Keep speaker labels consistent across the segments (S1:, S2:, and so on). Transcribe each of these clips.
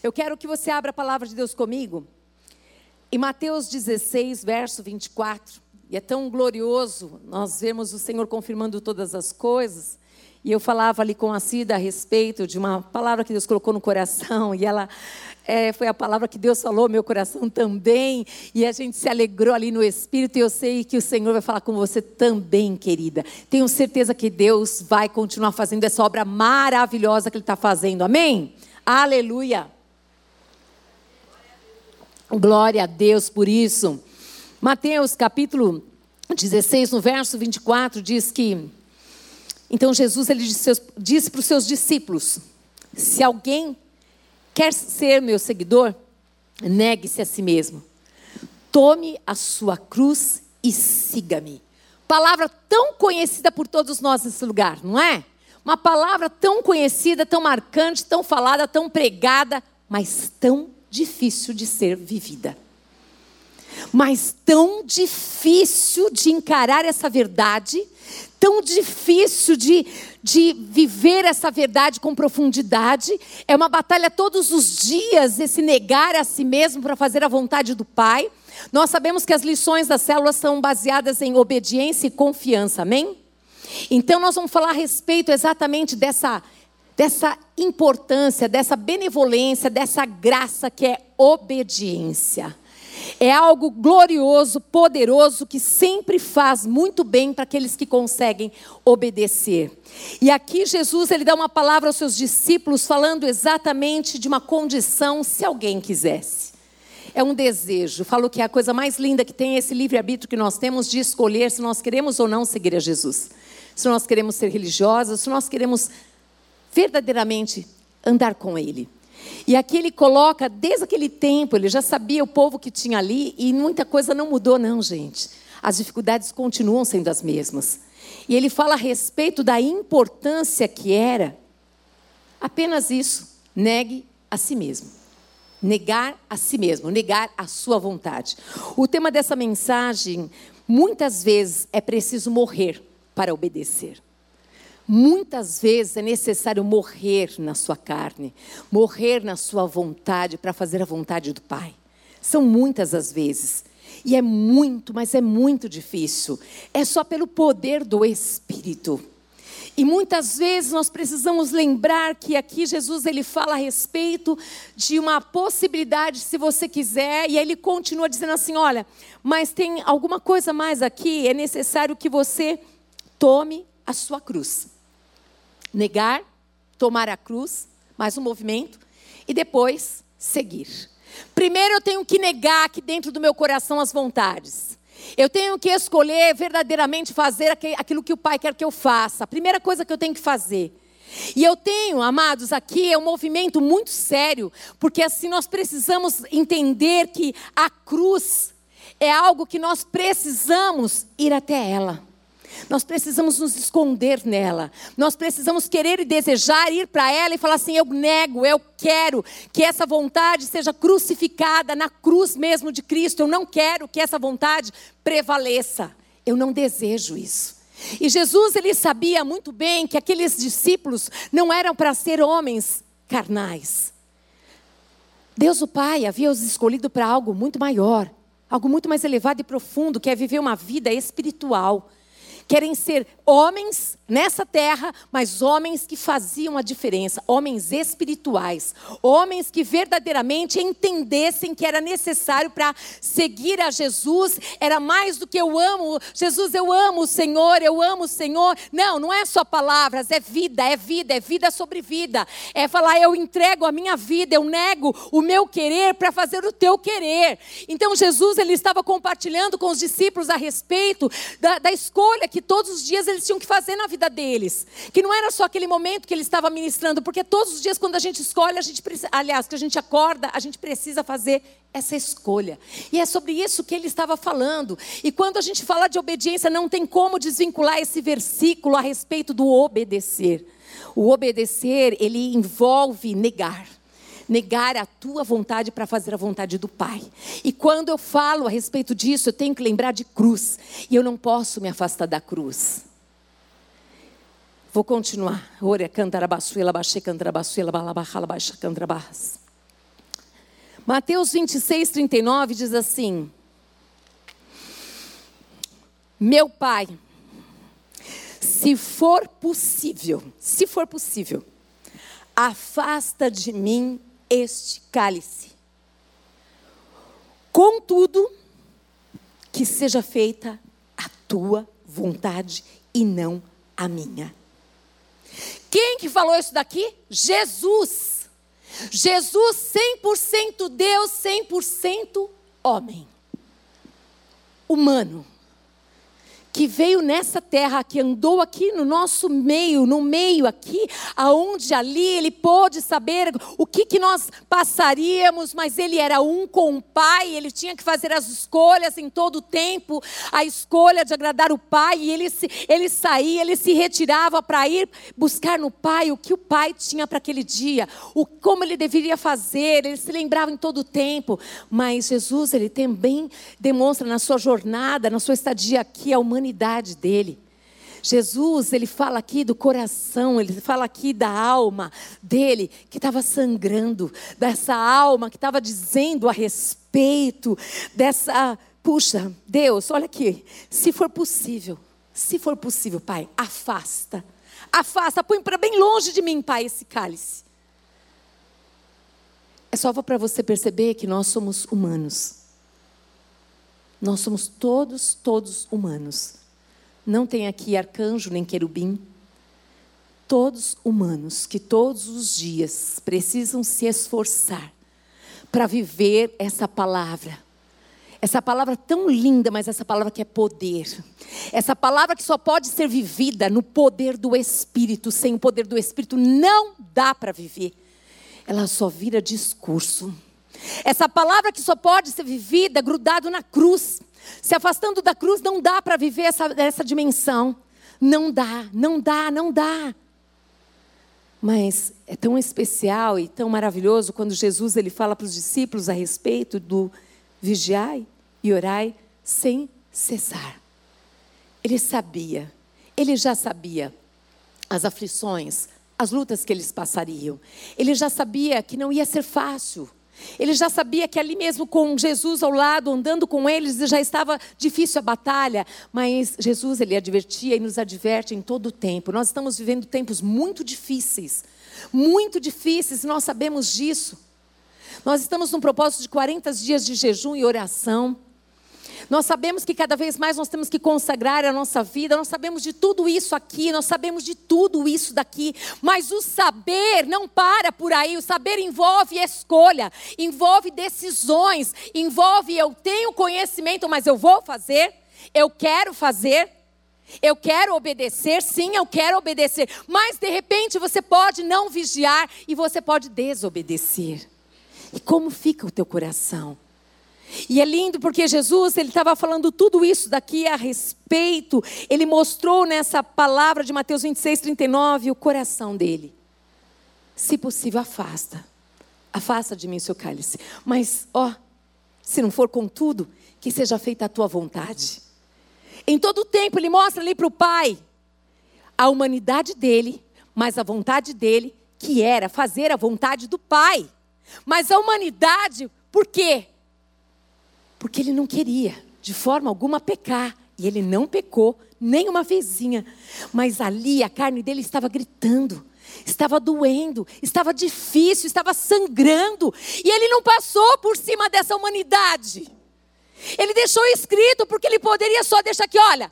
S1: Eu quero que você abra a palavra de Deus comigo. Em Mateus 16, verso 24. E é tão glorioso nós vemos o Senhor confirmando todas as coisas. E eu falava ali com a Cida a respeito de uma palavra que Deus colocou no coração, e ela é, foi a palavra que Deus falou, meu coração também, e a gente se alegrou ali no Espírito, e eu sei que o Senhor vai falar com você também, querida. Tenho certeza que Deus vai continuar fazendo essa obra maravilhosa que Ele está fazendo, amém? Aleluia! Glória a Deus por isso. Mateus capítulo 16, no verso 24, diz que. Então Jesus ele disse, disse para os seus discípulos: Se alguém quer ser meu seguidor, negue-se a si mesmo. Tome a sua cruz e siga-me. Palavra tão conhecida por todos nós nesse lugar, não é? Uma palavra tão conhecida, tão marcante, tão falada, tão pregada, mas tão difícil de ser vivida. Mas tão difícil de encarar essa verdade, tão difícil de, de viver essa verdade com profundidade. É uma batalha todos os dias, esse negar a si mesmo para fazer a vontade do Pai. Nós sabemos que as lições das células são baseadas em obediência e confiança, amém? Então, nós vamos falar a respeito exatamente dessa dessa importância, dessa benevolência, dessa graça que é obediência. É algo glorioso, poderoso, que sempre faz muito bem para aqueles que conseguem obedecer. E aqui Jesus ele dá uma palavra aos seus discípulos falando exatamente de uma condição se alguém quisesse. É um desejo. Falo que é a coisa mais linda que tem esse livre-arbítrio que nós temos de escolher se nós queremos ou não seguir a Jesus. Se nós queremos ser religiosos, se nós queremos verdadeiramente andar com Ele. E aqui ele coloca, desde aquele tempo, ele já sabia o povo que tinha ali, e muita coisa não mudou, não, gente. As dificuldades continuam sendo as mesmas. E ele fala a respeito da importância que era apenas isso: negue a si mesmo. Negar a si mesmo, negar a sua vontade. O tema dessa mensagem, muitas vezes, é preciso morrer para obedecer. Muitas vezes é necessário morrer na sua carne, morrer na sua vontade para fazer a vontade do Pai. São muitas as vezes. E é muito, mas é muito difícil. É só pelo poder do Espírito. E muitas vezes nós precisamos lembrar que aqui Jesus ele fala a respeito de uma possibilidade, se você quiser, e aí ele continua dizendo assim: olha, mas tem alguma coisa mais aqui, é necessário que você tome a sua cruz negar, tomar a cruz, mais um movimento, e depois seguir. Primeiro eu tenho que negar aqui dentro do meu coração as vontades. Eu tenho que escolher verdadeiramente fazer aquilo que o Pai quer que eu faça. A primeira coisa que eu tenho que fazer. E eu tenho, amados, aqui é um movimento muito sério, porque assim nós precisamos entender que a cruz é algo que nós precisamos ir até ela. Nós precisamos nos esconder nela. Nós precisamos querer e desejar ir para ela e falar assim: eu nego, eu quero que essa vontade seja crucificada na cruz mesmo de Cristo. Eu não quero que essa vontade prevaleça. Eu não desejo isso. E Jesus ele sabia muito bem que aqueles discípulos não eram para ser homens carnais. Deus o Pai havia os escolhido para algo muito maior, algo muito mais elevado e profundo, que é viver uma vida espiritual querem ser homens nessa terra, mas homens que faziam a diferença, homens espirituais, homens que verdadeiramente entendessem que era necessário para seguir a Jesus, era mais do que eu amo, Jesus, eu amo o Senhor, eu amo o Senhor. Não, não é só palavras, é vida, é vida, é vida sobre vida. É falar, eu entrego a minha vida, eu nego o meu querer para fazer o teu querer. Então Jesus ele estava compartilhando com os discípulos a respeito da, da escolha que todos os dias eles tinham que fazer na vida deles. Que não era só aquele momento que ele estava ministrando, porque todos os dias, quando a gente escolhe, a gente precisa, aliás, que a gente acorda, a gente precisa fazer essa escolha. E é sobre isso que ele estava falando. E quando a gente fala de obediência, não tem como desvincular esse versículo a respeito do obedecer. O obedecer, ele envolve negar negar a tua vontade para fazer a vontade do Pai. E quando eu falo a respeito disso, eu tenho que lembrar de cruz. E eu não posso me afastar da cruz. Vou continuar. Ora cantarabaçuela, baixei cantarabaçuela, balabaxala, baixa cantarabás. Mateus 26, 39 diz assim: Meu pai, se for possível, se for possível, afasta de mim este cálice. Contudo, que seja feita a tua vontade e não a minha. Quem que falou isso daqui? Jesus. Jesus 100% Deus, 100% homem. Humano que veio nessa terra, que andou aqui no nosso meio, no meio aqui, aonde ali ele pôde saber o que, que nós passaríamos, mas ele era um com o Pai, ele tinha que fazer as escolhas em todo o tempo, a escolha de agradar o Pai, e ele, se, ele saía, ele se retirava para ir buscar no Pai o que o Pai tinha para aquele dia, o, como ele deveria fazer, ele se lembrava em todo o tempo, mas Jesus, ele também demonstra na sua jornada, na sua estadia aqui, a humanidade humanidade dele. Jesus, ele fala aqui do coração, ele fala aqui da alma dele que estava sangrando, dessa alma que estava dizendo a respeito dessa. Puxa, Deus, olha aqui, se for possível, se for possível, Pai, afasta, afasta, põe para bem longe de mim, Pai, esse cálice. É só para você perceber que nós somos humanos. Nós somos todos, todos humanos. Não tem aqui arcanjo nem querubim. Todos humanos que todos os dias precisam se esforçar para viver essa palavra. Essa palavra tão linda, mas essa palavra que é poder. Essa palavra que só pode ser vivida no poder do Espírito. Sem o poder do Espírito não dá para viver. Ela só vira discurso. Essa palavra que só pode ser vivida grudado na cruz. Se afastando da cruz, não dá para viver essa, essa dimensão. Não dá, não dá, não dá. Mas é tão especial e tão maravilhoso quando Jesus ele fala para os discípulos a respeito do vigiai e orai sem cessar. Ele sabia, ele já sabia as aflições, as lutas que eles passariam. Ele já sabia que não ia ser fácil. Ele já sabia que ali mesmo com Jesus ao lado, andando com eles, já estava difícil a batalha, mas Jesus ele advertia e nos adverte em todo o tempo. Nós estamos vivendo tempos muito difíceis, muito difíceis, nós sabemos disso. Nós estamos num propósito de 40 dias de jejum e oração. Nós sabemos que cada vez mais nós temos que consagrar a nossa vida, nós sabemos de tudo isso aqui, nós sabemos de tudo isso daqui, mas o saber não para por aí, o saber envolve escolha, envolve decisões, envolve eu tenho conhecimento, mas eu vou fazer, eu quero fazer. Eu quero obedecer, sim, eu quero obedecer, mas de repente você pode não vigiar e você pode desobedecer. E como fica o teu coração? E é lindo porque Jesus, ele estava falando tudo isso daqui a respeito, ele mostrou nessa palavra de Mateus 26, 39 o coração dele. Se possível, afasta. Afasta de mim o seu cálice. Mas, ó, se não for contudo, que seja feita a tua vontade. Em todo o tempo, ele mostra ali para o Pai a humanidade dele, mas a vontade dele, que era fazer a vontade do Pai. Mas a humanidade, por quê? Porque ele não queria, de forma alguma, pecar. E ele não pecou, nem uma vezinha. Mas ali a carne dele estava gritando, estava doendo, estava difícil, estava sangrando. E ele não passou por cima dessa humanidade. Ele deixou escrito, porque ele poderia só deixar aqui: olha,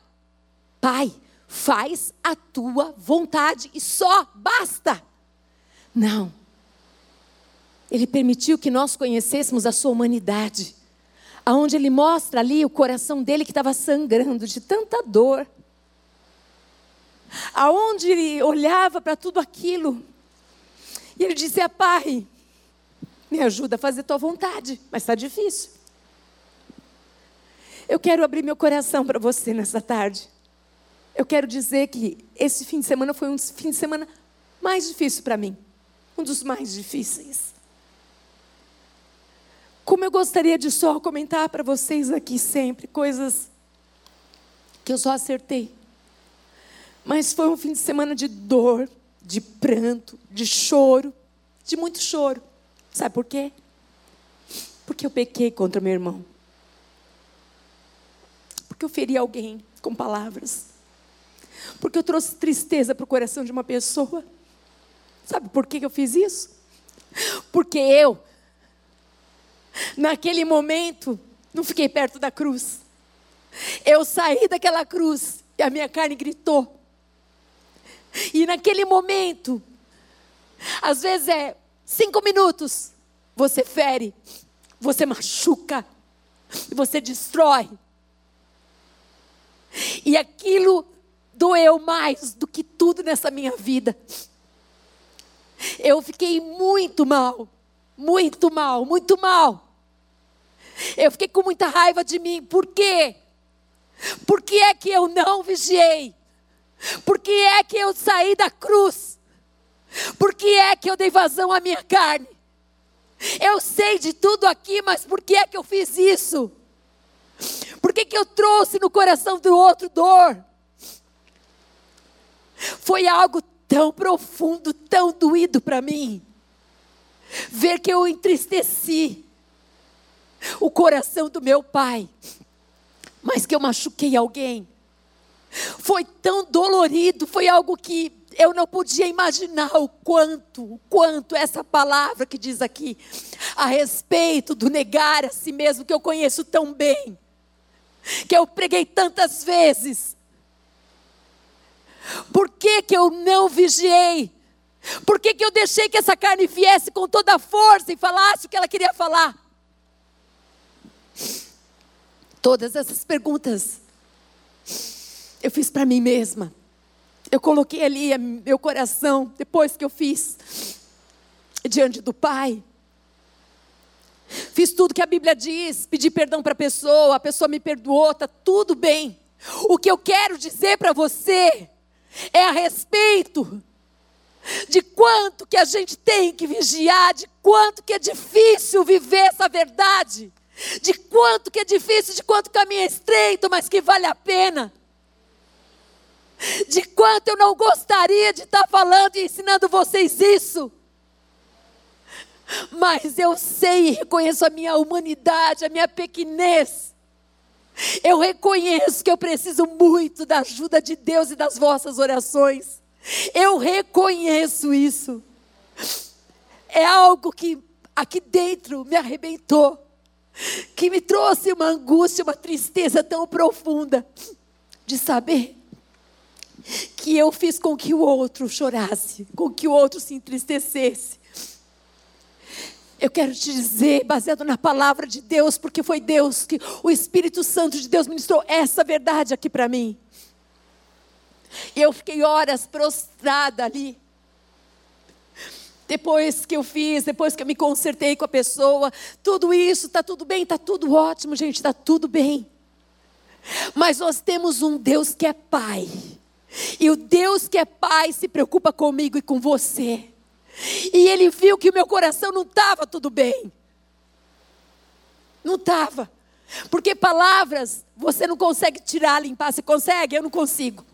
S1: Pai, faz a tua vontade e só, basta. Não. Ele permitiu que nós conhecêssemos a sua humanidade aonde ele mostra ali o coração dele que estava sangrando de tanta dor. Aonde ele olhava para tudo aquilo. E ele dizia: Pai, me ajuda a fazer tua vontade, mas está difícil. Eu quero abrir meu coração para você nessa tarde. Eu quero dizer que esse fim de semana foi um fim de semana mais difícil para mim. Um dos mais difíceis. Como eu gostaria de só comentar para vocês aqui sempre coisas que eu só acertei. Mas foi um fim de semana de dor, de pranto, de choro, de muito choro. Sabe por quê?
S2: Porque eu pequei contra meu irmão. Porque eu feri alguém com palavras. Porque eu trouxe tristeza para o coração de uma pessoa. Sabe por que eu fiz isso? Porque eu, naquele momento, não fiquei perto da cruz. Eu saí daquela cruz e a minha carne gritou. E naquele momento, às vezes é cinco minutos, você fere, você machuca, você destrói. E aquilo doeu mais do que tudo nessa minha vida. Eu fiquei muito mal, muito mal, muito mal. Eu fiquei com muita raiva de mim. Por quê? Por que é que eu não vigiei? Por que é que eu saí da cruz? Por que é que eu dei vazão à minha carne? Eu sei de tudo aqui, mas por que é que eu fiz isso? Por que, que eu trouxe no coração do outro dor? Foi algo tão profundo, tão doído para mim. Ver que eu entristeci o coração do meu pai, mas que eu machuquei alguém. Foi tão dolorido, foi algo que eu não podia imaginar o quanto, o quanto essa palavra que diz aqui a respeito do negar a si mesmo que eu conheço tão bem, que eu preguei tantas vezes, por que, que eu não vigiei? Por que, que eu deixei que essa carne viesse com toda a força e falasse o que ela queria falar? Todas essas perguntas eu fiz para mim mesma. Eu coloquei ali meu coração, depois que eu fiz, diante do Pai. Fiz tudo que a Bíblia diz, pedi perdão para a pessoa, a pessoa me perdoou, está tudo bem. O que eu quero dizer para você é a respeito de quanto que a gente tem que vigiar, de quanto que é difícil viver essa verdade, de quanto que é difícil, de quanto caminho é estreito, mas que vale a pena. De quanto eu não gostaria de estar falando e ensinando vocês isso. Mas eu sei e reconheço a minha humanidade, a minha pequenez. Eu reconheço que eu preciso muito da ajuda de Deus e das vossas orações. Eu reconheço isso. É algo que aqui dentro me arrebentou, que me trouxe uma angústia, uma tristeza tão profunda de saber que eu fiz com que o outro chorasse, com que o outro se entristecesse. Eu quero te dizer, baseado na palavra de Deus, porque foi Deus que o Espírito Santo de Deus ministrou essa verdade aqui para mim. Eu fiquei horas prostrada ali. Depois que eu fiz, depois que eu me consertei com a pessoa, tudo isso, está tudo bem, está tudo ótimo, gente, está tudo bem. Mas nós temos um Deus que é Pai. E o Deus que é Pai se preocupa comigo e com você. E ele viu que o meu coração não estava tudo bem. Não estava. Porque palavras você não consegue tirar, limpar. Você consegue? Eu não consigo.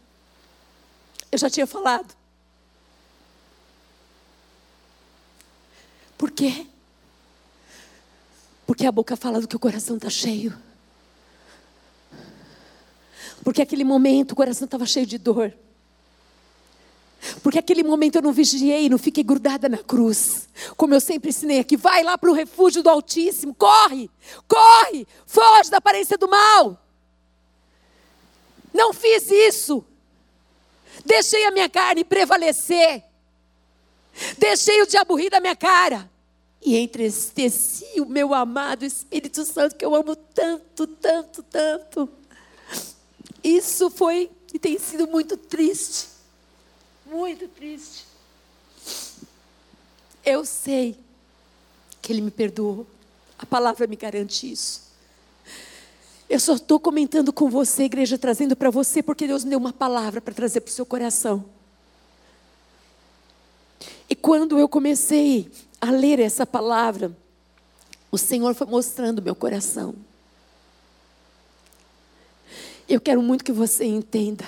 S2: Eu já tinha falado. Por quê? Porque a boca fala do que o coração está cheio. Porque aquele momento o coração estava cheio de dor. Porque aquele momento eu não vigiei, não fiquei grudada na cruz. Como eu sempre ensinei aqui, vai lá para o refúgio do Altíssimo, corre, corre, foge da aparência do mal. Não fiz isso. Deixei a minha carne prevalecer. Deixei o diabo rir da minha cara. E entristeci o meu amado Espírito Santo, que eu amo tanto, tanto, tanto. Isso foi e tem sido muito triste muito triste. Eu sei que Ele me perdoou. A palavra me garante isso. Eu só estou comentando com você, igreja, trazendo para você, porque Deus me deu uma palavra para trazer para o seu coração. E quando eu comecei a ler essa palavra, o Senhor foi mostrando meu coração. Eu quero muito que você entenda.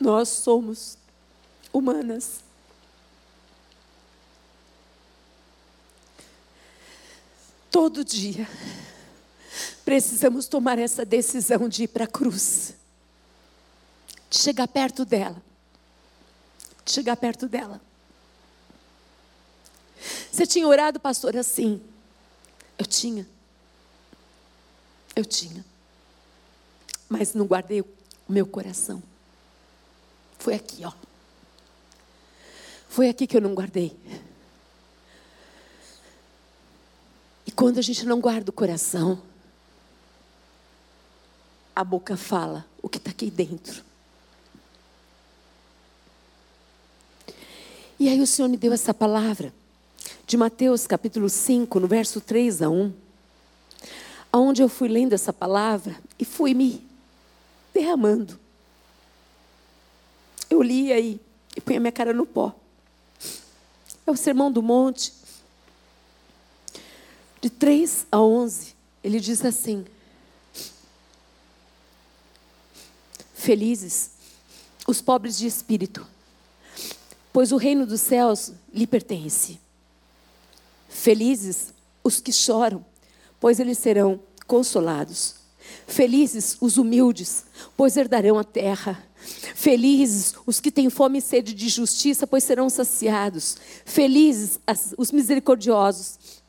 S2: Nós somos humanas. Todo dia precisamos tomar essa decisão de ir para a cruz, de chegar perto dela chegar perto dela. Você tinha orado, pastor, assim? Eu tinha. Eu tinha. Mas não guardei o meu coração. Foi aqui, ó. Foi aqui que eu não guardei. E quando a gente não guarda o coração, a boca fala o que está aqui dentro. E aí o Senhor me deu essa palavra de Mateus capítulo 5, no verso 3 a 1, aonde eu fui lendo essa palavra e fui me derramando. Eu li aí e punha minha cara no pó. É o Sermão do Monte, de 3 a 11, ele diz assim: Felizes os pobres de espírito, pois o reino dos céus lhe pertence. Felizes os que choram, pois eles serão consolados. Felizes os humildes, pois herdarão a terra. Felizes os que têm fome e sede de justiça, pois serão saciados. Felizes os misericordiosos,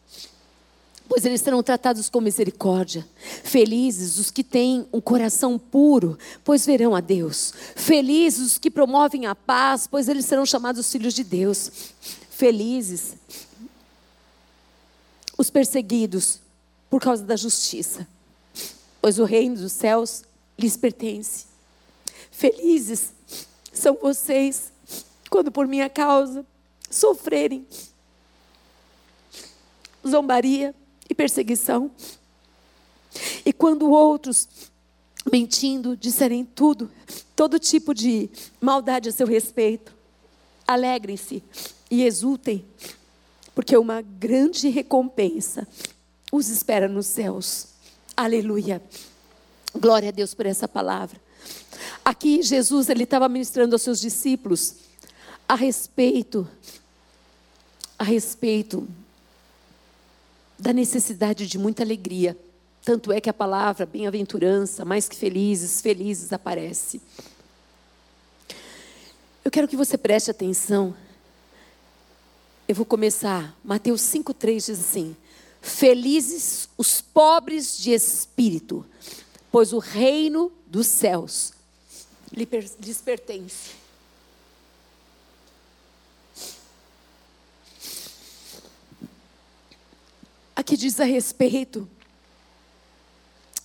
S2: pois eles serão tratados com misericórdia. Felizes os que têm um coração puro, pois verão a Deus. Felizes os que promovem a paz, pois eles serão chamados filhos de Deus. Felizes os perseguidos por causa da justiça, pois o reino dos céus lhes pertence. Felizes são vocês quando por minha causa sofrerem zombaria e perseguição. E quando outros, mentindo, disserem tudo, todo tipo de maldade a seu respeito, alegrem-se e exultem, porque uma grande recompensa os espera nos céus. Aleluia. Glória a Deus por essa palavra. Aqui Jesus ele estava ministrando aos seus discípulos a respeito a respeito da necessidade de muita alegria. Tanto é que a palavra bem-aventurança, mais que felizes, felizes aparece. Eu quero que você preste atenção eu vou começar. Mateus 5,3 diz assim: Felizes os pobres de espírito, pois o reino dos céus lhes pertence. Aqui diz a respeito.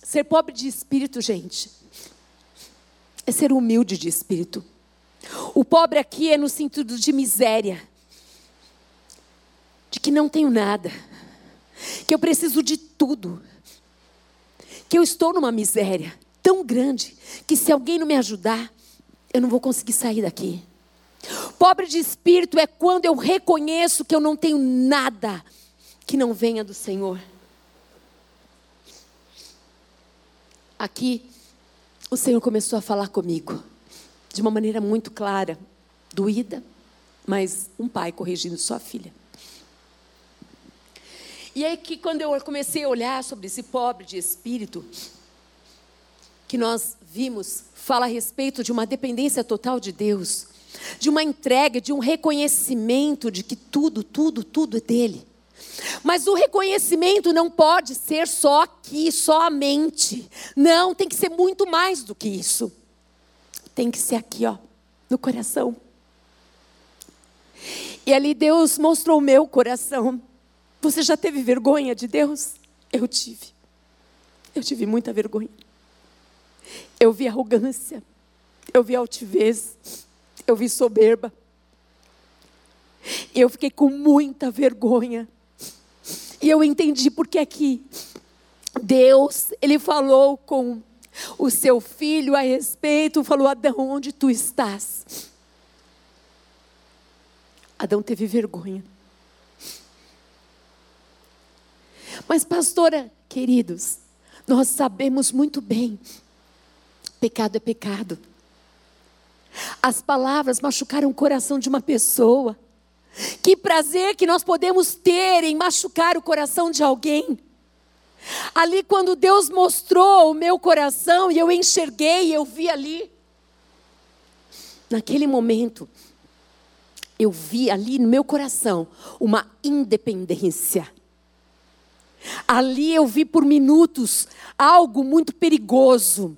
S2: Ser pobre de espírito, gente, é ser humilde de espírito. O pobre aqui é no sentido de miséria de que não tenho nada, que eu preciso de tudo, que eu estou numa miséria tão grande que se alguém não me ajudar, eu não vou conseguir sair daqui. Pobre de espírito é quando eu reconheço que eu não tenho nada que não venha do Senhor. Aqui, o Senhor começou a falar comigo de uma maneira muito clara, doída, mas um pai corrigindo sua filha. E aí que quando eu comecei a olhar sobre esse pobre de espírito, que nós vimos, fala a respeito de uma dependência total de Deus, de uma entrega, de um reconhecimento de que tudo, tudo, tudo é dele. Mas o reconhecimento não pode ser só aqui, só a mente. Não, tem que ser muito mais do que isso. Tem que ser aqui, ó, no coração. E ali Deus mostrou o meu coração. Você já teve vergonha de Deus? Eu tive. Eu tive muita vergonha. Eu vi arrogância. Eu vi altivez. Eu vi soberba. Eu fiquei com muita vergonha. E eu entendi porque aqui Deus, ele falou com o seu filho a respeito, falou: Adão, onde tu estás? Adão teve vergonha. Mas, pastora, queridos, nós sabemos muito bem: pecado é pecado. As palavras machucaram o coração de uma pessoa. Que prazer que nós podemos ter em machucar o coração de alguém. Ali, quando Deus mostrou o meu coração e eu enxerguei, eu vi ali. Naquele momento, eu vi ali no meu coração uma independência. Ali eu vi por minutos algo muito perigoso.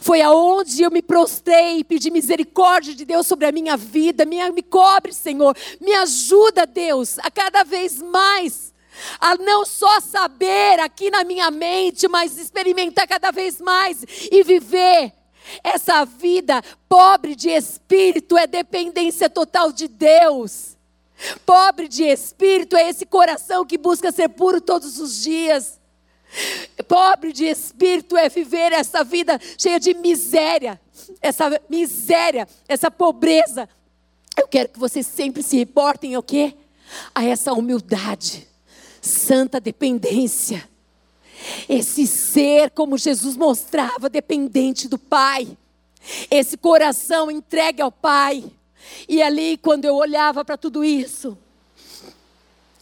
S2: Foi aonde eu me prostrei e pedi misericórdia de Deus sobre a minha vida. Me, me cobre, Senhor. Me ajuda, Deus, a cada vez mais. A não só saber aqui na minha mente, mas experimentar cada vez mais e viver essa vida pobre de espírito é dependência total de Deus. Pobre de espírito é esse coração que busca ser puro todos os dias. Pobre de espírito é viver essa vida cheia de miséria, essa miséria, essa pobreza. Eu quero que vocês sempre se reportem ao quê? A essa humildade, santa dependência. Esse ser, como Jesus mostrava, dependente do Pai. Esse coração entregue ao Pai. E ali, quando eu olhava para tudo isso,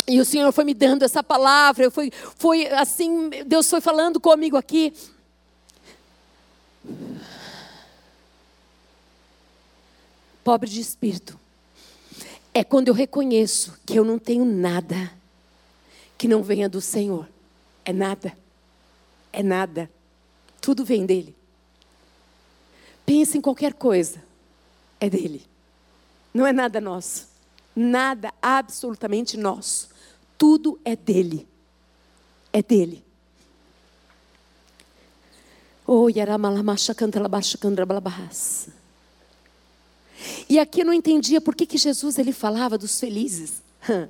S2: e o Senhor foi me dando essa palavra, foi, foi assim, Deus foi falando comigo aqui. Pobre de espírito. É quando eu reconheço que eu não tenho nada que não venha do Senhor. É nada. É nada. Tudo vem dele. Pense em qualquer coisa. É dele. Não é nada nosso. Nada absolutamente nosso. Tudo é dele. É dele. Oh, e aqui eu não entendia por que, que Jesus ele falava dos felizes.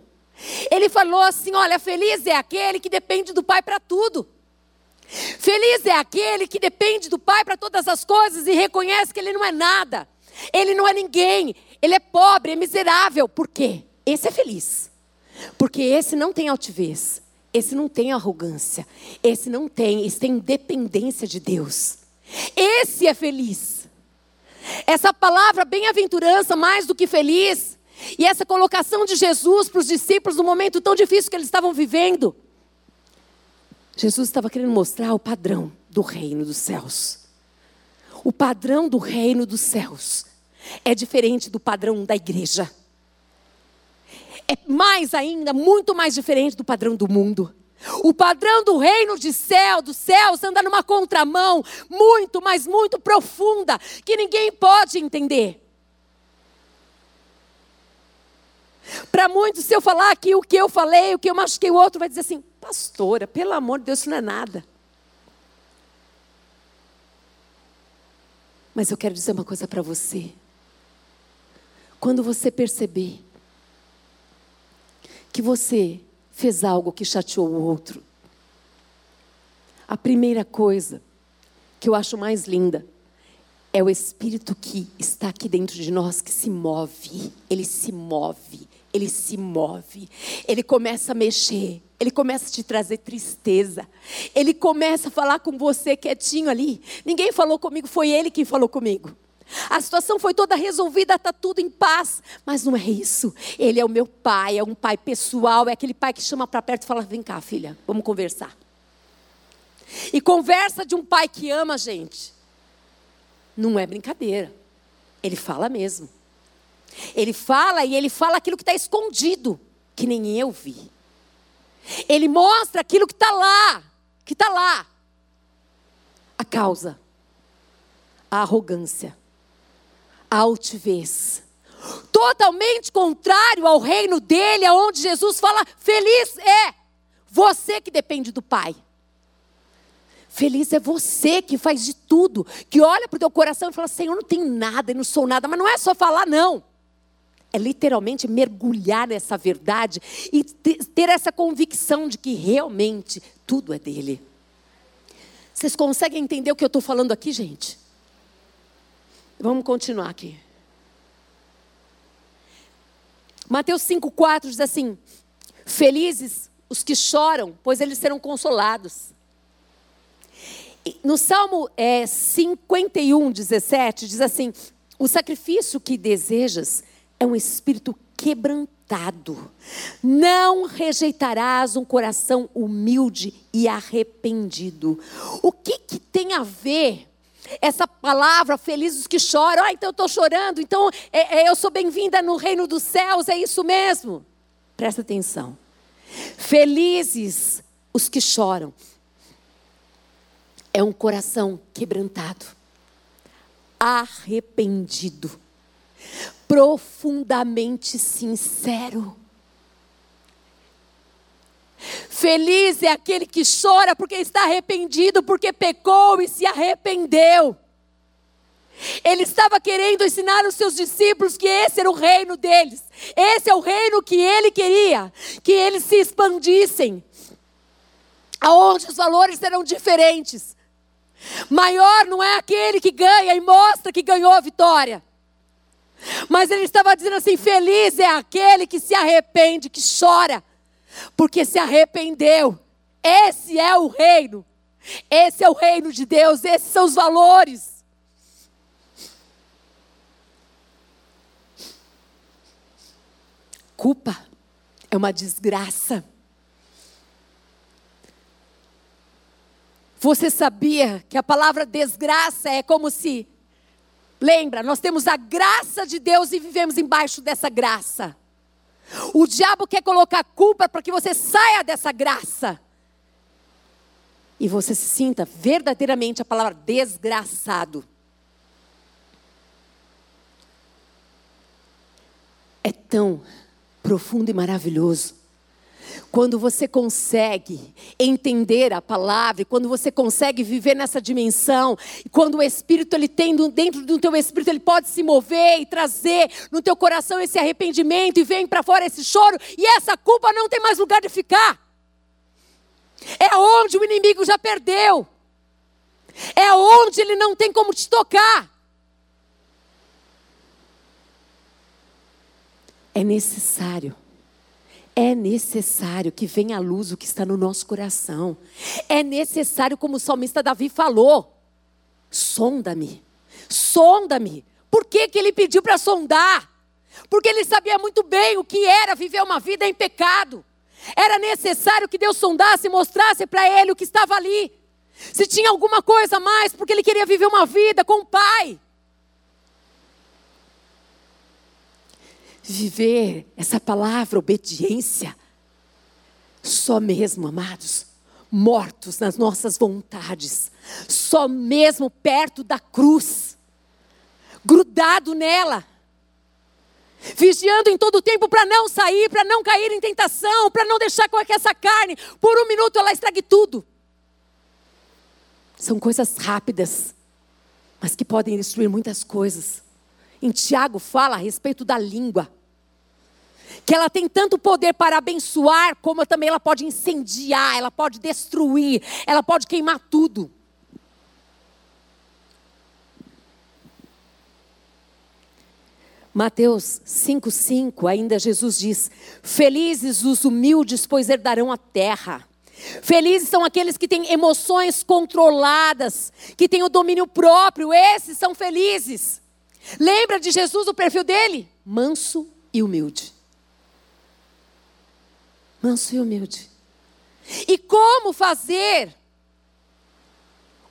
S2: Ele falou assim: olha, feliz é aquele que depende do Pai para tudo. Feliz é aquele que depende do Pai para todas as coisas e reconhece que ele não é nada. Ele não é ninguém. Ele é pobre, é miserável. Por quê? Esse é feliz. Porque esse não tem altivez, esse não tem arrogância, esse não tem, esse tem dependência de Deus. Esse é feliz. Essa palavra bem-aventurança, mais do que feliz, e essa colocação de Jesus para os discípulos no momento tão difícil que eles estavam vivendo. Jesus estava querendo mostrar o padrão do reino dos céus. O padrão do reino dos céus é diferente do padrão da igreja é mais ainda, muito mais diferente do padrão do mundo. O padrão do reino de céu, dos céus, anda numa contramão muito, mas muito profunda, que ninguém pode entender. Para muitos, se eu falar aqui o que eu falei, o que eu machuquei, o outro vai dizer assim: Pastora, pelo amor de Deus, isso não é nada. Mas eu quero dizer uma coisa para você. Quando você perceber que você fez algo que chateou o outro. A primeira coisa que eu acho mais linda é o Espírito que está aqui dentro de nós, que se move. Ele se move, ele se move. Ele começa a mexer, ele começa a te trazer tristeza. Ele começa a falar com você quietinho ali. Ninguém falou comigo, foi ele quem falou comigo. A situação foi toda resolvida, está tudo em paz. Mas não é isso. Ele é o meu pai, é um pai pessoal, é aquele pai que chama para perto e fala: vem cá, filha, vamos conversar. E conversa de um pai que ama a gente. Não é brincadeira. Ele fala mesmo. Ele fala e ele fala aquilo que está escondido, que nem eu vi. Ele mostra aquilo que está lá, que está lá. A causa, a arrogância altivez. Totalmente contrário ao reino dele, aonde Jesus fala: feliz é você que depende do Pai. Feliz é você que faz de tudo, que olha para o teu coração e fala: Senhor, não tenho nada, não sou nada. Mas não é só falar, não. É literalmente mergulhar nessa verdade e ter essa convicção de que realmente tudo é dele. Vocês conseguem entender o que eu estou falando aqui, gente? Vamos continuar aqui. Mateus 5,4 diz assim: Felizes os que choram, pois eles serão consolados. No Salmo é, 51, 17, diz assim: O sacrifício que desejas é um espírito quebrantado. Não rejeitarás um coração humilde e arrependido. O que, que tem a ver essa palavra, felizes que choram? Ah, então eu estou chorando, então é, é, eu sou bem-vinda no reino dos céus, é isso mesmo? Presta atenção. Felizes os que choram. É um coração quebrantado, arrependido profundamente sincero. Feliz é aquele que chora porque está arrependido, porque pecou e se arrependeu. Ele estava querendo ensinar os seus discípulos que esse era o reino deles. Esse é o reino que ele queria, que eles se expandissem. Aonde os valores serão diferentes. Maior não é aquele que ganha e mostra que ganhou a vitória. Mas ele estava dizendo assim: feliz é aquele que se arrepende, que chora, porque se arrependeu. Esse é o reino. Esse é o reino de Deus, esses são os valores. Culpa é uma desgraça. Você sabia que a palavra desgraça é como se Lembra, nós temos a graça de Deus e vivemos embaixo dessa graça. O diabo quer colocar culpa para que você saia dessa graça. E você se sinta verdadeiramente a palavra desgraçado. É tão profundo e maravilhoso quando você consegue entender a palavra, quando você consegue viver nessa dimensão, quando o Espírito ele tem dentro do teu espírito, ele pode se mover e trazer no teu coração esse arrependimento e vem para fora esse choro e essa culpa não tem mais lugar de ficar. É onde o inimigo já perdeu. É onde ele não tem como te tocar. É necessário é necessário que venha à luz o que está no nosso coração. É necessário, como o salmista Davi falou: sonda-me, sonda-me. Por que, que ele pediu para sondar? Porque ele sabia muito bem o que era viver uma vida em pecado. Era necessário que Deus sondasse e mostrasse para ele o que estava ali. Se tinha alguma coisa a mais, porque ele queria viver uma vida com o Pai. Viver essa palavra obediência, só mesmo, amados, mortos nas nossas vontades, só mesmo perto da cruz, grudado nela, vigiando em todo o tempo para não sair, para não cair em tentação, para não deixar com que essa carne, por um minuto, ela estrague tudo. São coisas rápidas, mas que podem destruir muitas coisas. Em Tiago fala a respeito da língua que ela tem tanto poder para abençoar, como também ela pode incendiar, ela pode destruir, ela pode queimar tudo. Mateus 5,5, ainda Jesus diz: Felizes os humildes, pois herdarão a terra. Felizes são aqueles que têm emoções controladas, que têm o domínio próprio, esses são felizes. Lembra de Jesus, o perfil dele? Manso e humilde manso e humilde. E como fazer?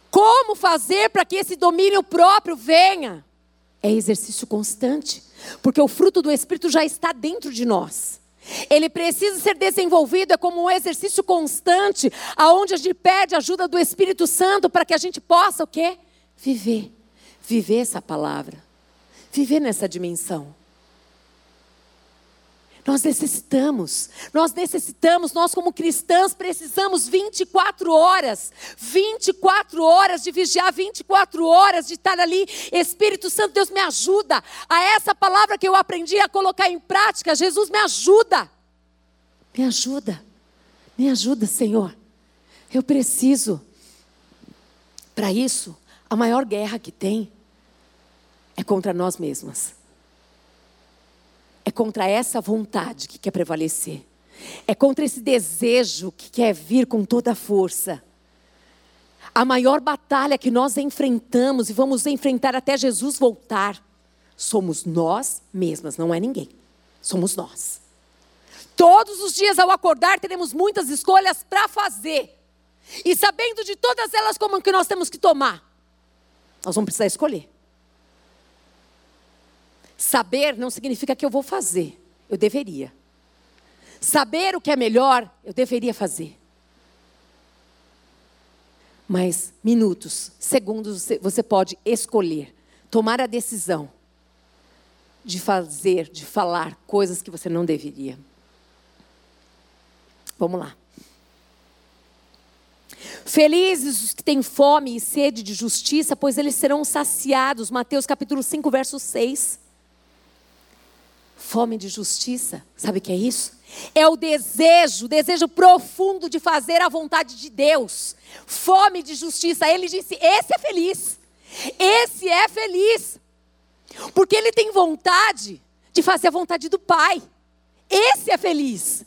S2: Como fazer para que esse domínio próprio venha? É exercício constante, porque o fruto do Espírito já está dentro de nós. Ele precisa ser desenvolvido é como um exercício constante, aonde a gente pede a ajuda do Espírito Santo para que a gente possa o quê? Viver. Viver essa palavra. Viver nessa dimensão. Nós necessitamos, nós necessitamos, nós como cristãs precisamos 24 horas, 24 horas de vigiar, 24 horas de estar ali. Espírito Santo, Deus me ajuda a essa palavra que eu aprendi a colocar em prática. Jesus me ajuda, me ajuda, me ajuda, Senhor. Eu preciso. Para isso, a maior guerra que tem é contra nós mesmas é contra essa vontade que quer prevalecer. É contra esse desejo que quer vir com toda a força. A maior batalha que nós enfrentamos e vamos enfrentar até Jesus voltar, somos nós mesmas, não é ninguém. Somos nós. Todos os dias ao acordar teremos muitas escolhas para fazer. E sabendo de todas elas como que nós temos que tomar, nós vamos precisar escolher. Saber não significa que eu vou fazer, eu deveria. Saber o que é melhor, eu deveria fazer. Mas minutos, segundos, você pode escolher, tomar a decisão de fazer, de falar coisas que você não deveria. Vamos lá. Felizes os que têm fome e sede de justiça, pois eles serão saciados. Mateus capítulo 5, verso 6. Fome de justiça, sabe o que é isso? É o desejo, o desejo profundo de fazer a vontade de Deus. Fome de justiça. Ele disse: esse é feliz. Esse é feliz. Porque ele tem vontade de fazer a vontade do Pai. Esse é feliz.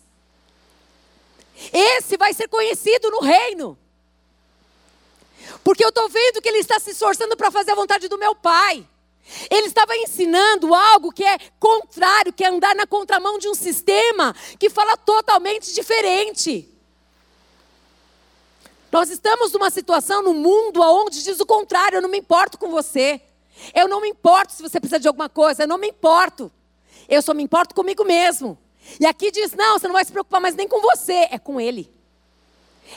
S2: Esse vai ser conhecido no reino. Porque eu estou vendo que ele está se esforçando para fazer a vontade do meu Pai. Ele estava ensinando algo que é contrário, que é andar na contramão de um sistema que fala totalmente diferente. Nós estamos numa situação no mundo onde diz o contrário, eu não me importo com você. Eu não me importo se você precisa de alguma coisa, eu não me importo. Eu só me importo comigo mesmo. E aqui diz: não, você não vai se preocupar mais nem com você, é com Ele.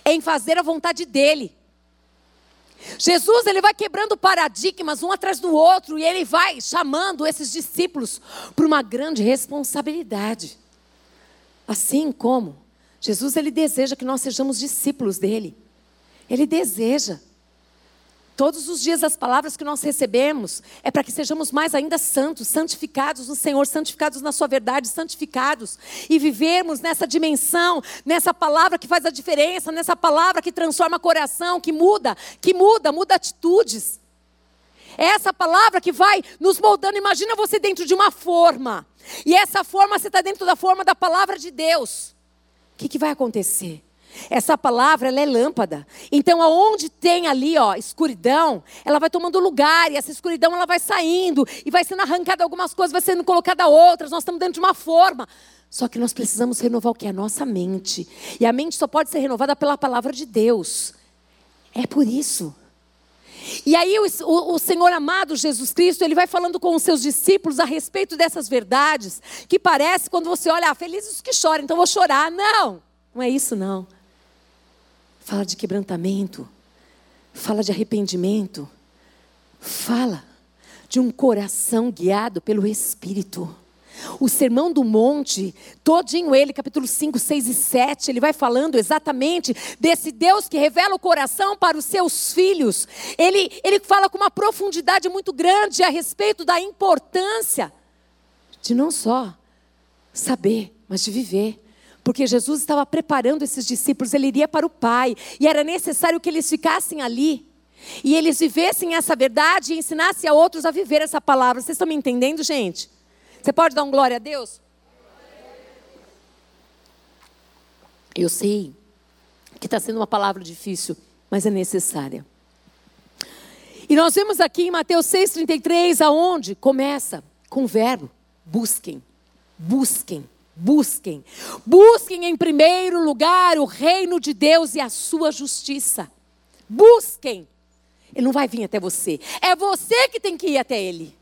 S2: É em fazer a vontade dEle. Jesus, ele vai quebrando paradigmas um atrás do outro e ele vai chamando esses discípulos para uma grande responsabilidade. Assim como Jesus, ele deseja que nós sejamos discípulos dele. Ele deseja. Todos os dias as palavras que nós recebemos é para que sejamos mais ainda santos, santificados no Senhor, santificados na sua verdade, santificados e vivermos nessa dimensão, nessa palavra que faz a diferença, nessa palavra que transforma coração, que muda, que muda, muda atitudes. É essa palavra que vai nos moldando. Imagina você dentro de uma forma. E essa forma, você está dentro da forma da palavra de Deus. O que, que vai acontecer? Essa palavra ela é lâmpada. Então, aonde tem ali, ó, escuridão, ela vai tomando lugar e essa escuridão ela vai saindo e vai sendo arrancada algumas coisas, vai sendo colocada outras. Nós estamos dentro de uma forma. Só que nós precisamos renovar o que a nossa mente. E a mente só pode ser renovada pela palavra de Deus. É por isso. E aí o, o, o, Senhor amado Jesus Cristo, ele vai falando com os seus discípulos a respeito dessas verdades, que parece quando você olha, ah, felizes os que choram, então vou chorar. Não, não é isso não fala de quebrantamento, fala de arrependimento, fala de um coração guiado pelo Espírito. O Sermão do Monte, todinho ele, capítulo 5, 6 e 7, ele vai falando exatamente desse Deus que revela o coração para os seus filhos. Ele, ele fala com uma profundidade muito grande a respeito da importância de não só saber, mas de viver. Porque Jesus estava preparando esses discípulos, ele iria para o Pai, e era necessário que eles ficassem ali. E eles vivessem essa verdade e ensinassem a outros a viver essa palavra. Vocês estão me entendendo, gente? Você pode dar um glória a Deus? Eu sei que está sendo uma palavra difícil, mas é necessária. E nós vemos aqui em Mateus 6,33, aonde começa com o verbo: busquem, busquem. Busquem. Busquem em primeiro lugar o reino de Deus e a sua justiça. Busquem. Ele não vai vir até você. É você que tem que ir até ele.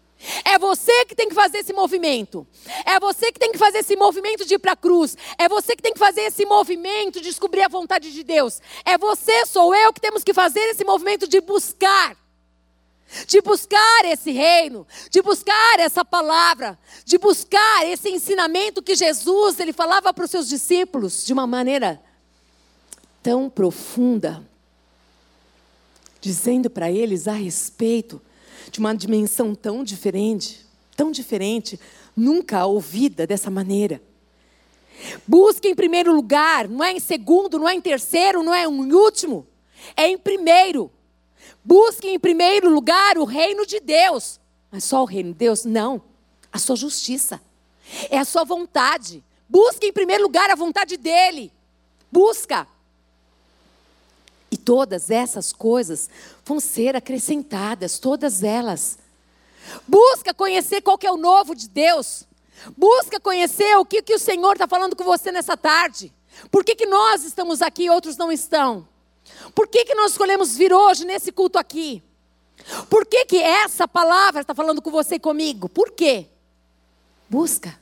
S2: É você que tem que fazer esse movimento. É você que tem que fazer esse movimento de ir para a cruz. É você que tem que fazer esse movimento de descobrir a vontade de Deus. É você, sou eu que temos que fazer esse movimento de buscar de buscar esse reino, de buscar essa palavra, de buscar esse ensinamento que Jesus ele falava para os seus discípulos de uma maneira tão profunda, dizendo para eles a respeito de uma dimensão tão diferente, tão diferente, nunca ouvida dessa maneira. Busque em primeiro lugar, não é em segundo, não é em terceiro, não é em último, é em primeiro. Busque em primeiro lugar o reino de Deus. Mas só o reino de Deus? Não. A sua justiça. É a sua vontade. Busque em primeiro lugar a vontade dEle. Busca. E todas essas coisas vão ser acrescentadas, todas elas. Busca conhecer qual que é o novo de Deus. Busca conhecer o que, que o Senhor está falando com você nessa tarde. Por que, que nós estamos aqui e outros não estão? Por que, que nós escolhemos vir hoje nesse culto aqui? Por que, que essa palavra está falando com você e comigo? Por quê? Busca.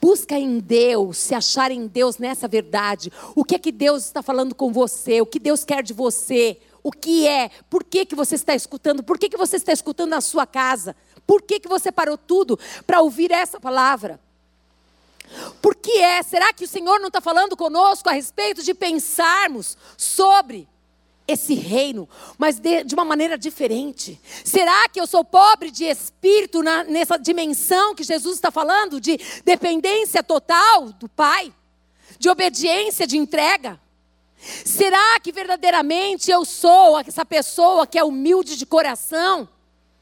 S2: Busca em Deus, se achar em Deus nessa verdade. O que é que Deus está falando com você? O que Deus quer de você? O que é? Por que, que você está escutando? Por que, que você está escutando na sua casa? Por que, que você parou tudo para ouvir essa palavra? Por que é? Será que o Senhor não está falando conosco a respeito de pensarmos sobre esse reino, mas de, de, uma maneira diferente? Será que eu sou pobre de espírito na, nessa dimensão que Jesus está falando, de dependência total do Pai, de obediência, de entrega? Será que verdadeiramente eu sou essa pessoa que é humilde de coração?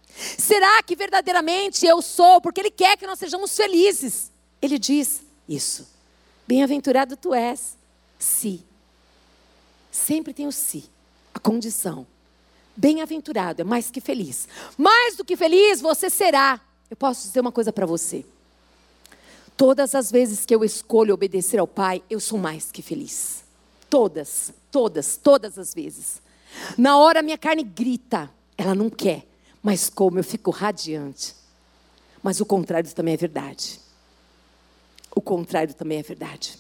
S2: Será que verdadeiramente eu sou? Porque Ele quer que nós sejamos felizes. Ele diz isso. Bem-aventurado tu és, se. Sempre tem o se a condição. Bem-aventurado é mais que feliz. Mais do que feliz você será. Eu posso dizer uma coisa para você. Todas as vezes que eu escolho obedecer ao Pai, eu sou mais que feliz. Todas, todas, todas as vezes. Na hora minha carne grita, ela não quer, mas como eu fico radiante. Mas o contrário também é verdade. O contrário também é verdade.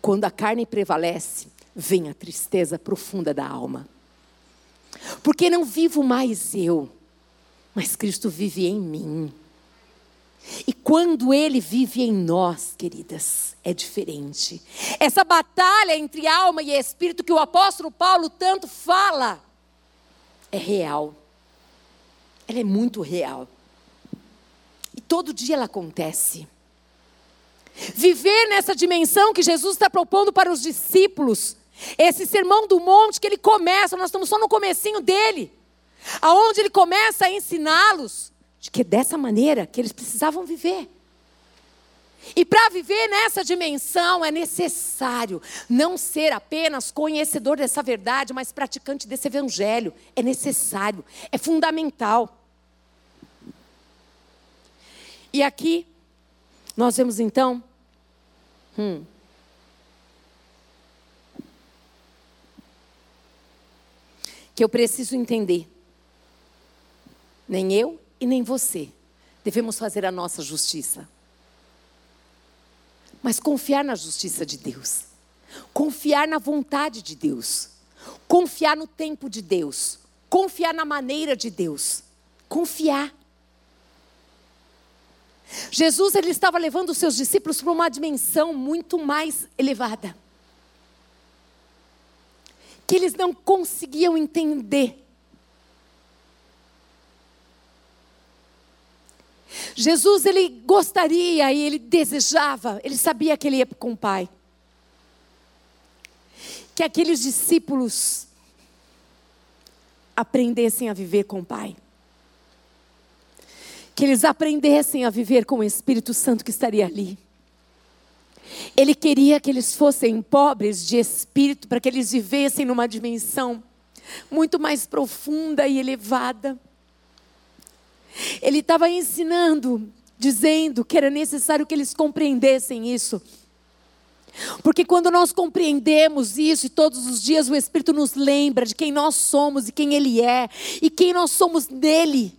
S2: Quando a carne prevalece, vem a tristeza profunda da alma. Porque não vivo mais eu, mas Cristo vive em mim. E quando Ele vive em nós, queridas, é diferente. Essa batalha entre alma e espírito que o apóstolo Paulo tanto fala, é real. Ela é muito real. E todo dia ela acontece. Viver nessa dimensão que Jesus está propondo para os discípulos esse sermão do monte que ele começa, nós estamos só no comecinho dele. Aonde ele começa a ensiná-los de que é dessa maneira que eles precisavam viver. E para viver nessa dimensão é necessário não ser apenas conhecedor dessa verdade, mas praticante desse evangelho. É necessário, é fundamental. E aqui nós vemos então hum, que eu preciso entender. Nem eu e nem você devemos fazer a nossa justiça. Mas confiar na justiça de Deus. Confiar na vontade de Deus. Confiar no tempo de Deus. Confiar na maneira de Deus. Confiar. Jesus ele estava levando os seus discípulos para uma dimensão muito mais elevada que eles não conseguiam entender. Jesus, ele gostaria e ele desejava, ele sabia que ele ia com o Pai. Que aqueles discípulos aprendessem a viver com o Pai. Que eles aprendessem a viver com o Espírito Santo que estaria ali. Ele queria que eles fossem pobres de espírito, para que eles vivessem numa dimensão muito mais profunda e elevada. Ele estava ensinando, dizendo que era necessário que eles compreendessem isso. Porque quando nós compreendemos isso e todos os dias o Espírito nos lembra de quem nós somos e quem Ele é e quem nós somos nele.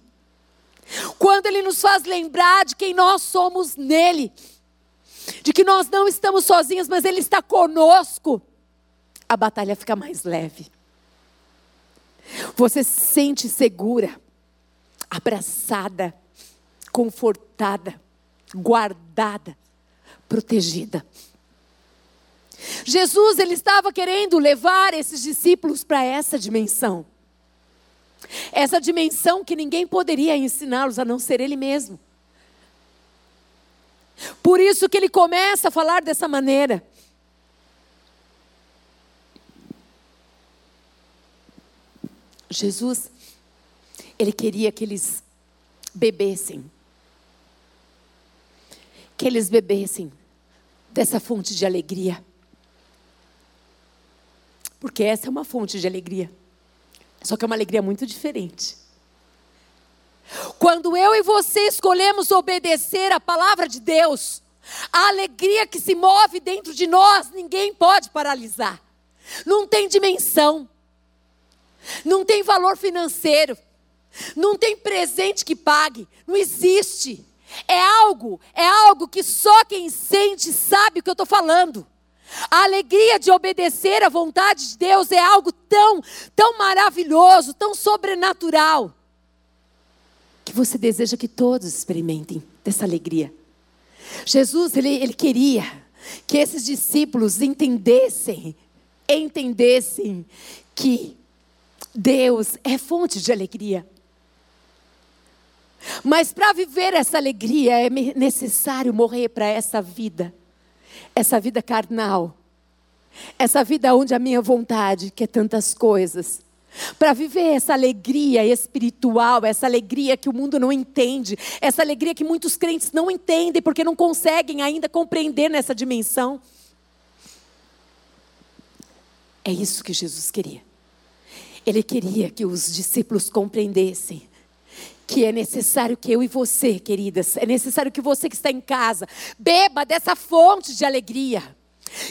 S2: Quando Ele nos faz lembrar de quem nós somos nele, de que nós não estamos sozinhos, mas Ele está conosco, a batalha fica mais leve. Você se sente segura, abraçada, confortada, guardada, protegida. Jesus ele estava querendo levar esses discípulos para essa dimensão. Essa dimensão que ninguém poderia ensiná-los a não ser ele mesmo. Por isso que ele começa a falar dessa maneira. Jesus, ele queria que eles bebessem. Que eles bebessem dessa fonte de alegria. Porque essa é uma fonte de alegria. Só que é uma alegria muito diferente. Quando eu e você escolhemos obedecer a palavra de Deus, A alegria que se move dentro de nós, ninguém pode paralisar. Não tem dimensão. Não tem valor financeiro. Não tem presente que pague. Não existe. É algo, é algo que só quem sente sabe o que eu estou falando. A alegria de obedecer à vontade de Deus é algo tão, tão maravilhoso, tão sobrenatural, que você deseja que todos experimentem dessa alegria. Jesus, ele, ele queria que esses discípulos entendessem, entendessem que Deus é fonte de alegria. Mas para viver essa alegria é necessário morrer para essa vida, essa vida carnal, essa vida onde a minha vontade quer tantas coisas. Para viver essa alegria espiritual, essa alegria que o mundo não entende, essa alegria que muitos crentes não entendem porque não conseguem ainda compreender nessa dimensão. É isso que Jesus queria. Ele queria que os discípulos compreendessem que é necessário que eu e você, queridas, é necessário que você que está em casa, beba dessa fonte de alegria.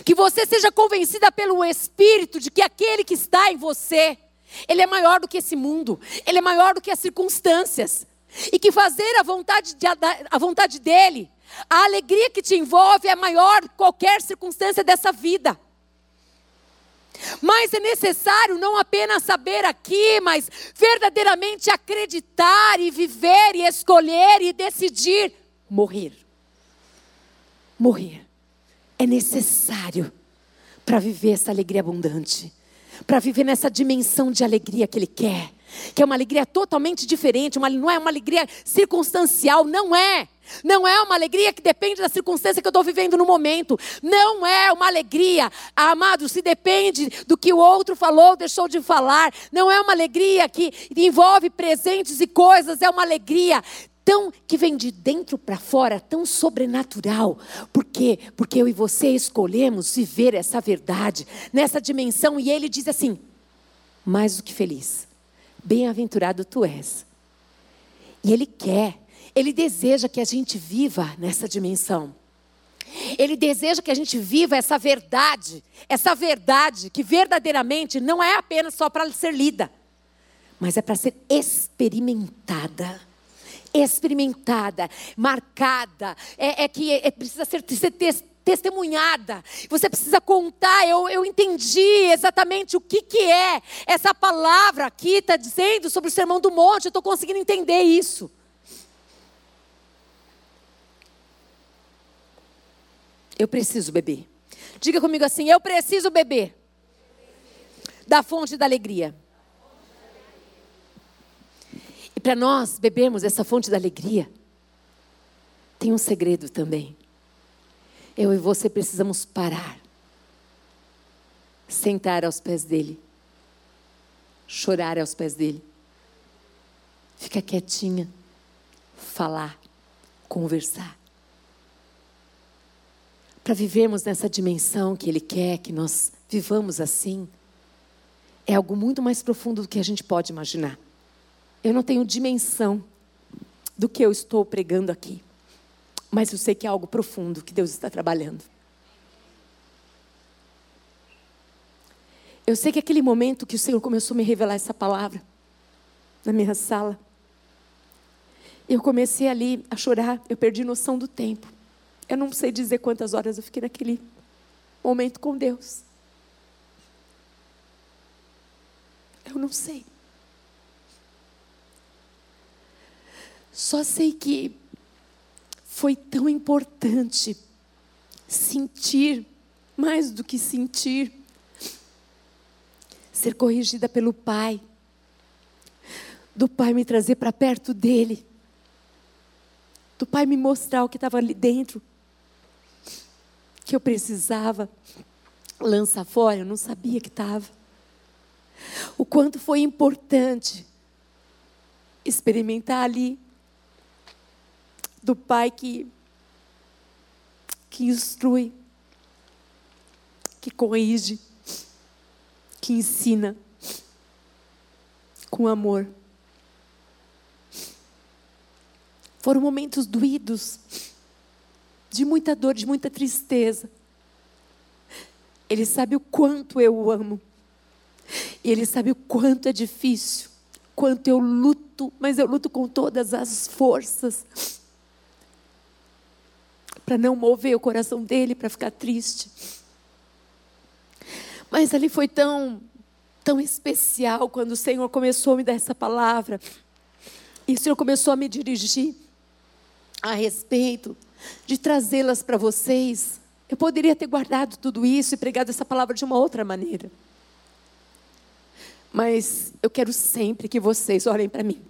S2: Que você seja convencida pelo Espírito de que aquele que está em você, ele é maior do que esse mundo, ele é maior do que as circunstâncias. E que fazer a vontade, de, a vontade dele, a alegria que te envolve é maior que qualquer circunstância dessa vida. Mas é necessário não apenas saber aqui, mas verdadeiramente acreditar e viver e escolher e decidir morrer. Morrer. É necessário para viver essa alegria abundante, para viver nessa dimensão de alegria que Ele quer que é uma alegria totalmente diferente, uma, não é uma alegria circunstancial, não é. Não é uma alegria que depende da circunstância que eu estou vivendo no momento. Não é uma alegria, amado, se depende do que o outro falou, deixou de falar. Não é uma alegria que envolve presentes e coisas, é uma alegria tão que vem de dentro para fora, tão sobrenatural. Por quê? Porque eu e você escolhemos viver essa verdade nessa dimensão e ele diz assim: mais do que feliz Bem-aventurado tu és. E Ele quer, Ele deseja que a gente viva nessa dimensão. Ele deseja que a gente viva essa verdade, essa verdade que verdadeiramente não é apenas só para ser lida, mas é para ser experimentada. Experimentada, marcada, é, é que é, precisa ser, ser testemunhada. Você precisa contar. Eu, eu entendi exatamente o que, que é essa palavra aqui está dizendo sobre o sermão do monte. Eu estou conseguindo entender isso. Eu preciso beber. Diga comigo assim: eu preciso beber da fonte da alegria. E para nós bebermos essa fonte da alegria, tem um segredo também. Eu e você precisamos parar, sentar aos pés dele, chorar aos pés dele, ficar quietinha, falar, conversar. Para vivermos nessa dimensão que ele quer que nós vivamos assim, é algo muito mais profundo do que a gente pode imaginar. Eu não tenho dimensão do que eu estou pregando aqui. Mas eu sei que é algo profundo que Deus está trabalhando. Eu sei que aquele momento que o Senhor começou a me revelar essa palavra, na minha sala, eu comecei ali a chorar, eu perdi noção do tempo. Eu não sei dizer quantas horas eu fiquei naquele momento com Deus. Eu não sei. Só sei que foi tão importante sentir, mais do que sentir, ser corrigida pelo Pai, do Pai me trazer para perto dele, do Pai me mostrar o que estava ali dentro, que eu precisava lançar fora, eu não sabia que estava. O quanto foi importante experimentar ali do pai que, que instrui, que corrige, que ensina com amor. Foram momentos doídos, de muita dor, de muita tristeza. Ele sabe o quanto eu o amo. E Ele sabe o quanto é difícil, quanto eu luto, mas eu luto com todas as forças para não mover o coração dele para ficar triste. Mas ali foi tão, tão especial quando o Senhor começou a me dar essa palavra. E o Senhor começou a me dirigir a respeito de trazê-las para vocês. Eu poderia ter guardado tudo isso e pregado essa palavra de uma outra maneira. Mas eu quero sempre que vocês olhem para mim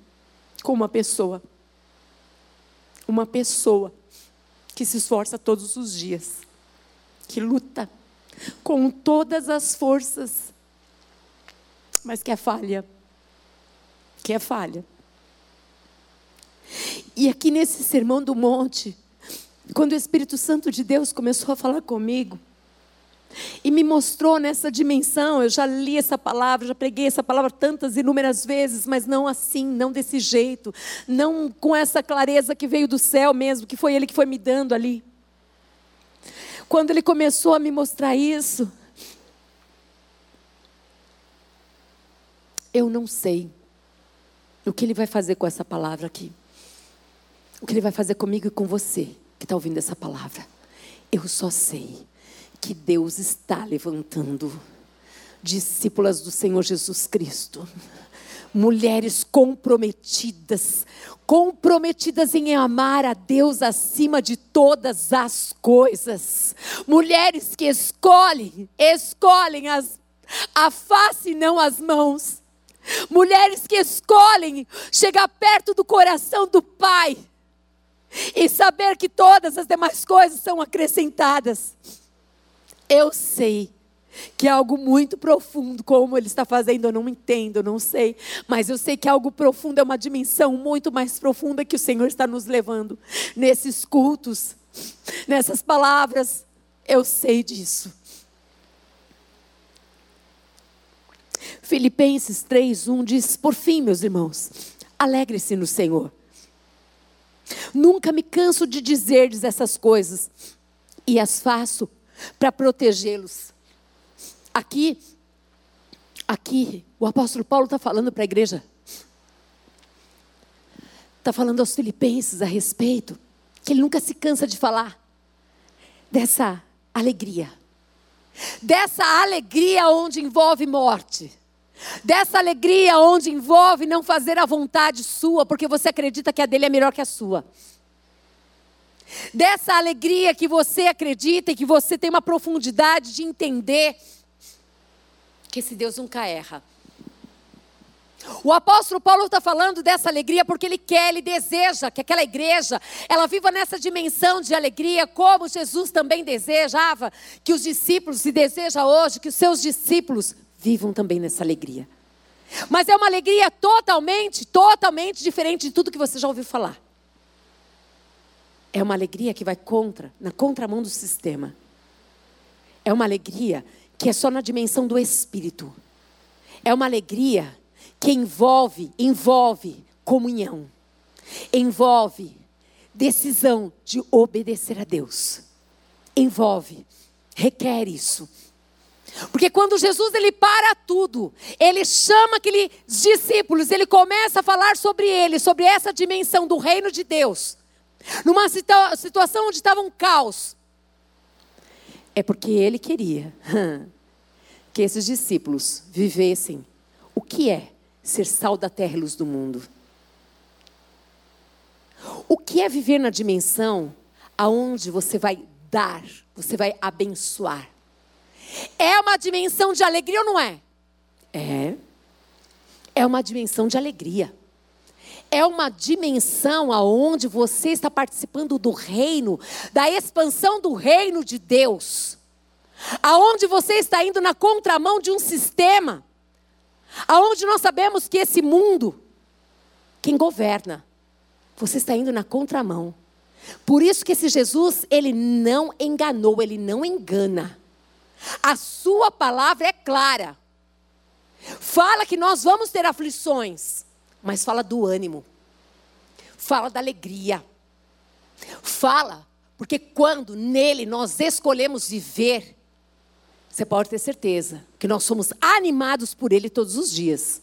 S2: como uma pessoa. Uma pessoa que se esforça todos os dias, que luta com todas as forças, mas que é falha. Que é falha. E aqui nesse sermão do monte, quando o Espírito Santo de Deus começou a falar comigo, e me mostrou nessa dimensão. Eu já li essa palavra, já preguei essa palavra tantas inúmeras vezes, mas não assim, não desse jeito, não com essa clareza que veio do céu mesmo, que foi Ele que foi me dando ali. Quando Ele começou a me mostrar isso, eu não sei o que Ele vai fazer com essa palavra aqui. O que Ele vai fazer comigo e com você que está ouvindo essa palavra. Eu só sei que Deus está levantando discípulas do Senhor Jesus Cristo. Mulheres comprometidas, comprometidas em amar a Deus acima de todas as coisas. Mulheres que escolhem, escolhem as, a face e não as mãos. Mulheres que escolhem chegar perto do coração do Pai e saber que todas as demais coisas são acrescentadas. Eu sei que é algo muito profundo, como ele está fazendo, eu não entendo, eu não sei, mas eu sei que algo profundo é uma dimensão muito mais profunda que o Senhor está nos levando nesses cultos, nessas palavras. Eu sei disso. Filipenses 3:1 diz: Por fim, meus irmãos, alegre-se no Senhor. Nunca me canso de dizer essas coisas e as faço para protegê-los. Aqui, aqui, o apóstolo Paulo está falando para a igreja, está falando aos filipenses a respeito, que ele nunca se cansa de falar dessa alegria, dessa alegria onde envolve morte. Dessa alegria onde envolve não fazer a vontade sua, porque você acredita que a dele é melhor que a sua dessa alegria que você acredita e que você tem uma profundidade de entender que esse Deus nunca erra. O apóstolo Paulo está falando dessa alegria porque ele quer, ele deseja que aquela igreja, ela viva nessa dimensão de alegria, como Jesus também desejava que os discípulos, e deseja hoje, que os seus discípulos vivam também nessa alegria. Mas é uma alegria totalmente, totalmente diferente de tudo que você já ouviu falar. É uma alegria que vai contra, na contramão do sistema. É uma alegria que é só na dimensão do espírito. É uma alegria que envolve, envolve comunhão. Envolve decisão de obedecer a Deus. Envolve, requer isso. Porque quando Jesus ele para tudo, ele chama aqueles discípulos, ele começa a falar sobre ele, sobre essa dimensão do reino de Deus numa situa situação onde estava um caos. É porque ele queria que esses discípulos vivessem o que é ser sal da terra e luz do mundo. O que é viver na dimensão aonde você vai dar, você vai abençoar? É uma dimensão de alegria ou não é? É. É uma dimensão de alegria é uma dimensão aonde você está participando do reino, da expansão do reino de Deus. Aonde você está indo na contramão de um sistema. Aonde nós sabemos que esse mundo quem governa, você está indo na contramão. Por isso que esse Jesus, ele não enganou, ele não engana. A sua palavra é clara. Fala que nós vamos ter aflições mas fala do ânimo, fala da alegria, fala
S1: Porque quando nele nós escolhemos viver, você pode ter certeza que nós somos animados por ele todos os dias.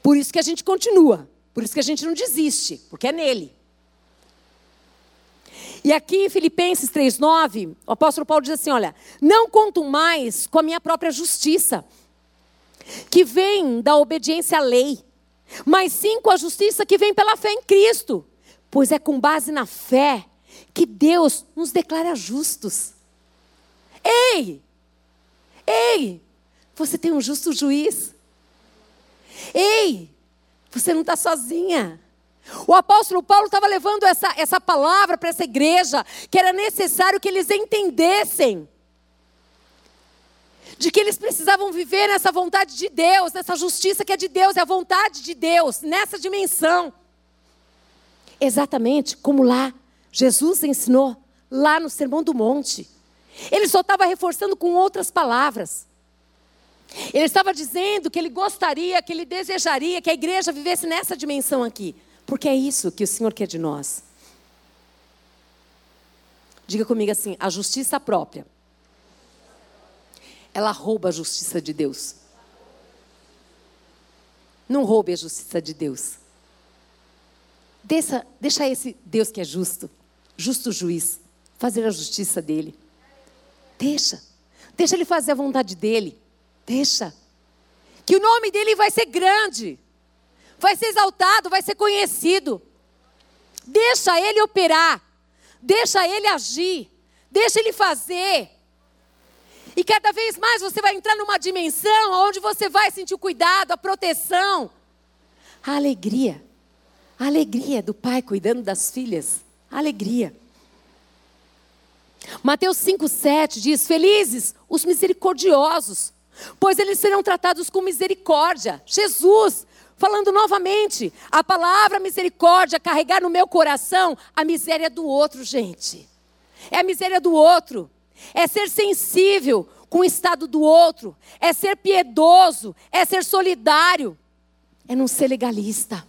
S1: Por isso que a gente continua, por isso que a gente não desiste, porque é nele. E aqui em Filipenses 3:9, o apóstolo Paulo diz assim, olha: "Não conto mais com a minha própria justiça, que vem da obediência à lei, mas sim com a justiça que vem pela fé em Cristo, pois é com base na fé que Deus nos declara justos." Ei! Ei! Você tem um justo juiz. Ei! Você não está sozinha. O apóstolo Paulo estava levando essa, essa palavra para essa igreja, que era necessário que eles entendessem. De que eles precisavam viver nessa vontade de Deus, nessa justiça que é de Deus, é a vontade de Deus, nessa dimensão. Exatamente como lá Jesus ensinou, lá no Sermão do Monte. Ele só estava reforçando com outras palavras. Ele estava dizendo que ele gostaria, que ele desejaria que a igreja vivesse nessa dimensão aqui. Porque é isso que o Senhor quer de nós. Diga comigo assim: a justiça própria, ela rouba a justiça de Deus. Não roube a justiça de Deus. Deixa, deixa esse Deus que é justo, justo juiz, fazer a justiça dele. Deixa. Deixa ele fazer a vontade dele. Deixa. Que o nome dele vai ser grande vai ser exaltado, vai ser conhecido. Deixa ele operar, deixa ele agir, deixa ele fazer. E cada vez mais você vai entrar numa dimensão onde você vai sentir o cuidado, a proteção, a alegria. A alegria do pai cuidando das filhas. A alegria. Mateus 5,7 diz: Felizes os misericordiosos, pois eles serão tratados com misericórdia. Jesus Falando novamente, a palavra misericórdia, carregar no meu coração a miséria do outro, gente. É a miséria do outro. É ser sensível com o estado do outro. É ser piedoso. É ser solidário. É não ser legalista.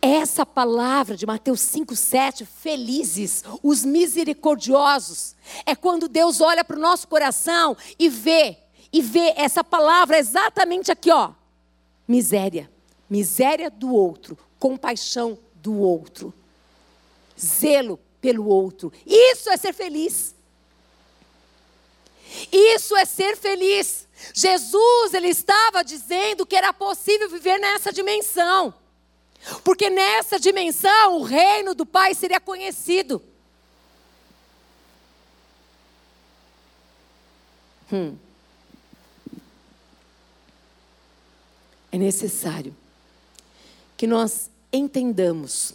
S1: Essa palavra de Mateus 5,7, felizes, os misericordiosos, é quando Deus olha para o nosso coração e vê e vê essa palavra exatamente aqui, ó. Miséria. Miséria do outro, compaixão do outro, zelo pelo outro. Isso é ser feliz. Isso é ser feliz. Jesus, ele estava dizendo que era possível viver nessa dimensão. Porque nessa dimensão o reino do Pai seria conhecido. Hum. é necessário que nós entendamos,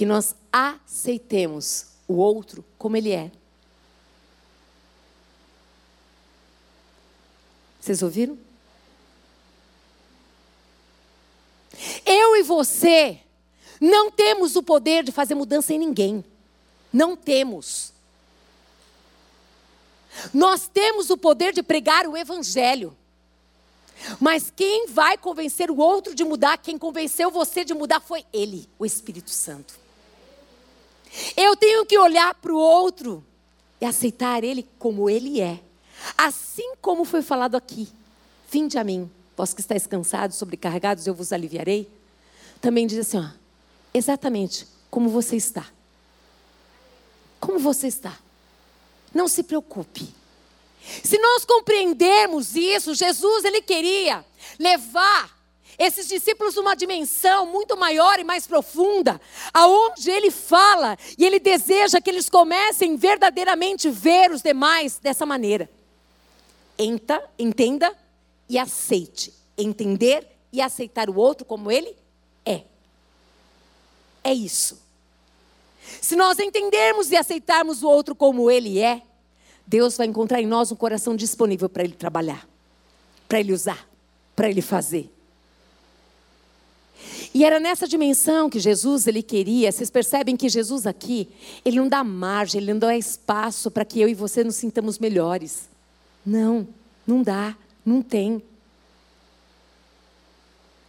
S1: que nós aceitemos o outro como ele é. Vocês ouviram? Eu e você não temos o poder de fazer mudança em ninguém. Não temos. Nós temos o poder de pregar o Evangelho. Mas quem vai convencer o outro de mudar, quem convenceu você de mudar foi Ele, o Espírito Santo. Eu tenho que olhar para o outro e aceitar Ele como Ele é. Assim como foi falado aqui. Vinde a mim, vós que estáis cansados, sobrecarregados, eu vos aliviarei. Também diz assim, ó, exatamente como você está. Como você está. Não se preocupe. Se nós compreendermos isso, Jesus ele queria levar esses discípulos numa dimensão muito maior e mais profunda, aonde ele fala e ele deseja que eles comecem verdadeiramente ver os demais dessa maneira. Enta, entenda e aceite. Entender e aceitar o outro como ele é. É isso. Se nós entendermos e aceitarmos o outro como ele é, Deus vai encontrar em nós um coração disponível para Ele trabalhar, para Ele usar, para Ele fazer. E era nessa dimensão que Jesus ele queria. Vocês percebem que Jesus aqui, ele não dá margem, ele não dá espaço para que eu e você nos sintamos melhores. Não, não dá, não tem.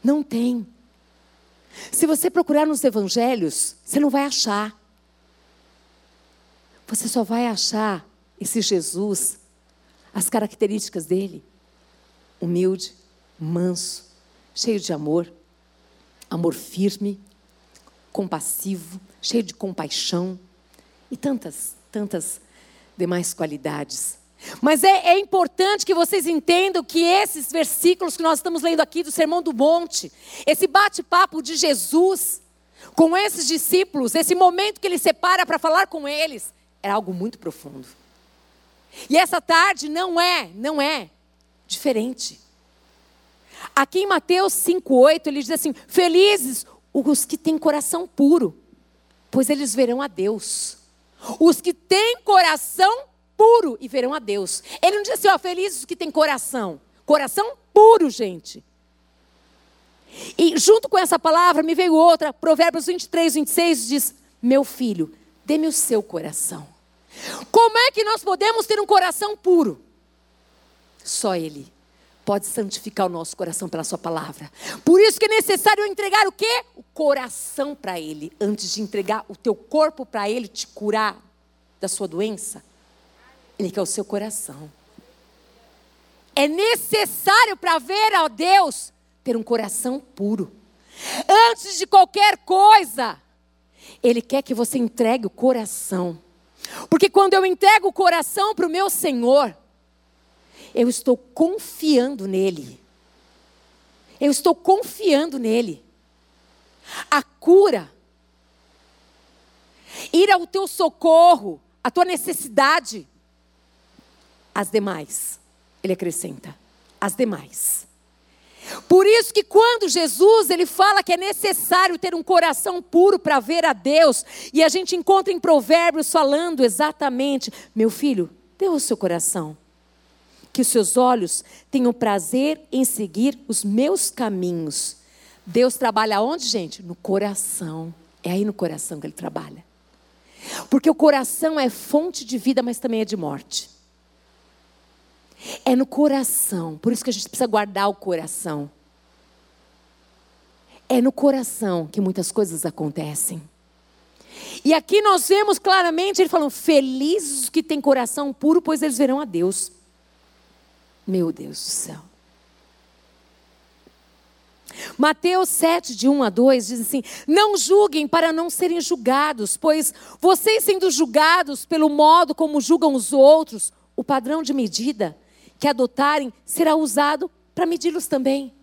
S1: Não tem. Se você procurar nos evangelhos, você não vai achar. Você só vai achar esse Jesus, as características dele: humilde, manso, cheio de amor, amor firme, compassivo, cheio de compaixão e tantas, tantas demais qualidades. Mas é, é, importante que vocês entendam que esses versículos que nós estamos lendo aqui do Sermão do Monte, esse bate-papo de Jesus com esses discípulos, esse momento que ele separa para falar com eles, é algo muito profundo. E essa tarde não é, não é diferente. Aqui em Mateus 5,8 ele diz assim: Felizes os que têm coração puro, pois eles verão a Deus. Os que têm coração puro e verão a Deus. Ele não diz assim, ó, felizes os que têm coração. Coração puro, gente. E junto com essa palavra me veio outra, Provérbios 23, 26 diz: Meu filho, dê-me o seu coração. Como é que nós podemos ter um coração puro? Só Ele pode santificar o nosso coração pela Sua palavra. Por isso que é necessário entregar o quê? O coração para Ele, antes de entregar o teu corpo para Ele te curar da sua doença. Ele quer o seu coração. É necessário para ver a Deus ter um coração puro. Antes de qualquer coisa, Ele quer que você entregue o coração. Porque quando eu entrego o coração para o meu Senhor, eu estou confiando nele. Eu estou confiando nele. A cura, ir ao teu socorro, a tua necessidade, as demais. Ele acrescenta, as demais. Por isso que quando Jesus ele fala que é necessário ter um coração puro para ver a Deus, e a gente encontra em Provérbios falando exatamente, meu filho, dê o seu coração, que os seus olhos tenham prazer em seguir os meus caminhos. Deus trabalha onde, gente? No coração. É aí no coração que ele trabalha. Porque o coração é fonte de vida, mas também é de morte. É no coração. Por isso que a gente precisa guardar o coração. É no coração que muitas coisas acontecem. E aqui nós vemos claramente ele falando: felizes os que têm coração puro, pois eles verão a Deus. Meu Deus do céu. Mateus 7, de 1 a 2, diz assim: Não julguem para não serem julgados, pois vocês sendo julgados pelo modo como julgam os outros, o padrão de medida que adotarem será usado para medi-los também.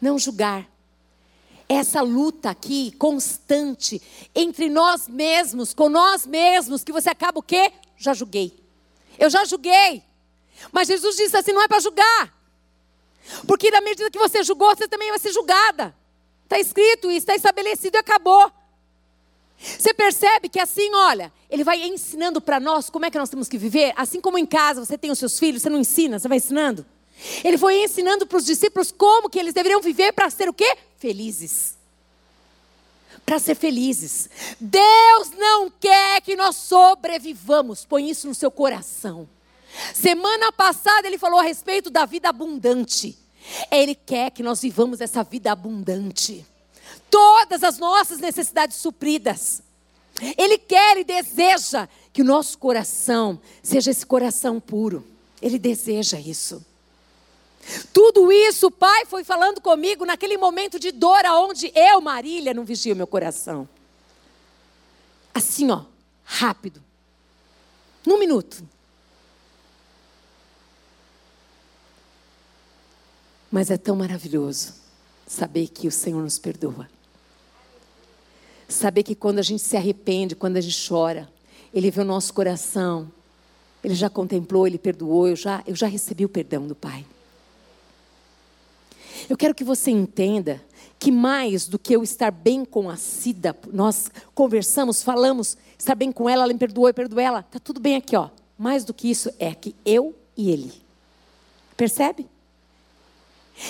S1: Não julgar. Essa luta aqui constante entre nós mesmos, com nós mesmos, que você acaba o quê? Já julguei. Eu já julguei. Mas Jesus disse assim: não é para julgar. Porque na medida que você julgou, você também vai ser julgada. Está escrito isso, está estabelecido e acabou. Você percebe que assim, olha, ele vai ensinando para nós como é que nós temos que viver, assim como em casa você tem os seus filhos, você não ensina, você vai ensinando. Ele foi ensinando para os discípulos como que eles deveriam viver para ser o quê? Felizes. Para ser felizes. Deus não quer que nós sobrevivamos. Põe isso no seu coração. Semana passada ele falou a respeito da vida abundante. Ele quer que nós vivamos essa vida abundante todas as nossas necessidades supridas. Ele quer e deseja que o nosso coração seja esse coração puro. Ele deseja isso. Tudo isso o Pai foi falando comigo naquele momento de dor aonde eu, Marília, não vigia o meu coração. Assim, ó, rápido. Num minuto. Mas é tão maravilhoso saber que o Senhor nos perdoa. Saber que quando a gente se arrepende, quando a gente chora, Ele vê o nosso coração, Ele já contemplou, Ele perdoou, eu já, eu já recebi o perdão do Pai. Eu quero que você entenda que mais do que eu estar bem com a Cida, nós conversamos, falamos, estar bem com ela, ela me perdoou, eu perdoei ela, está tudo bem aqui, ó. Mais do que isso é que eu e ele. Percebe?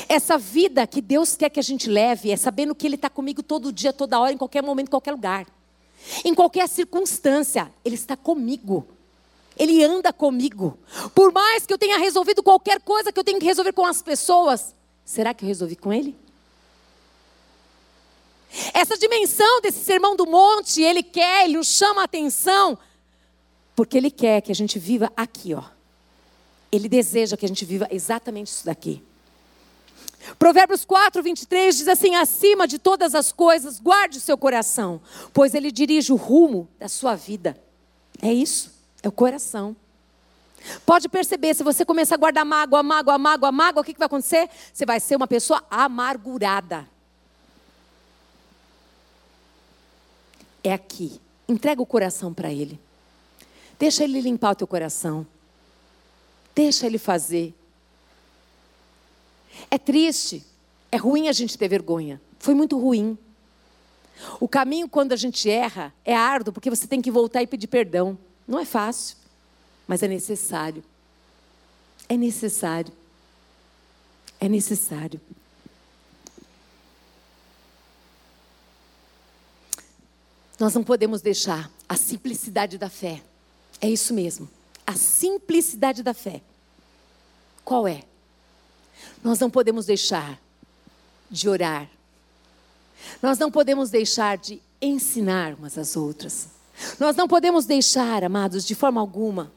S1: Essa vida que Deus quer que a gente leve é sabendo que Ele está comigo todo dia, toda hora, em qualquer momento, em qualquer lugar. Em qualquer circunstância, Ele está comigo. Ele anda comigo. Por mais que eu tenha resolvido qualquer coisa que eu tenho que resolver com as pessoas, será que eu resolvi com Ele? Essa dimensão desse sermão do monte, ele quer, ele nos chama a atenção, porque ele quer que a gente viva aqui, ó. Ele deseja que a gente viva exatamente isso daqui. Provérbios 4, 23 diz assim: acima de todas as coisas, guarde o seu coração, pois ele dirige o rumo da sua vida. É isso, é o coração. Pode perceber, se você começar a guardar mágoa, mágoa, mágoa, mágoa, o que, que vai acontecer? Você vai ser uma pessoa amargurada. É aqui. Entrega o coração para Ele. Deixa Ele limpar o teu coração. Deixa Ele fazer. É triste, é ruim a gente ter vergonha. Foi muito ruim. O caminho quando a gente erra é árduo, porque você tem que voltar e pedir perdão. Não é fácil, mas é necessário. É necessário. É necessário. Nós não podemos deixar a simplicidade da fé. É isso mesmo. A simplicidade da fé. Qual é? Nós não podemos deixar de orar. Nós não podemos deixar de ensinar umas às outras. Nós não podemos deixar, amados, de forma alguma,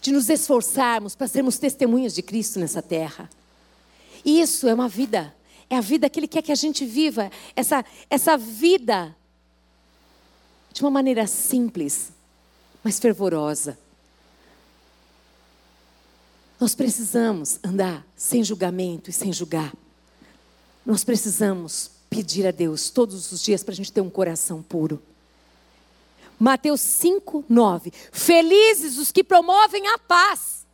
S1: de nos esforçarmos para sermos testemunhas de Cristo nessa terra. Isso é uma vida, é a vida que Ele quer que a gente viva, essa, essa vida de uma maneira simples, mas fervorosa. Nós precisamos andar sem julgamento e sem julgar. Nós precisamos pedir a Deus todos os dias para a gente ter um coração puro. Mateus 5, 9. Felizes os que promovem a paz,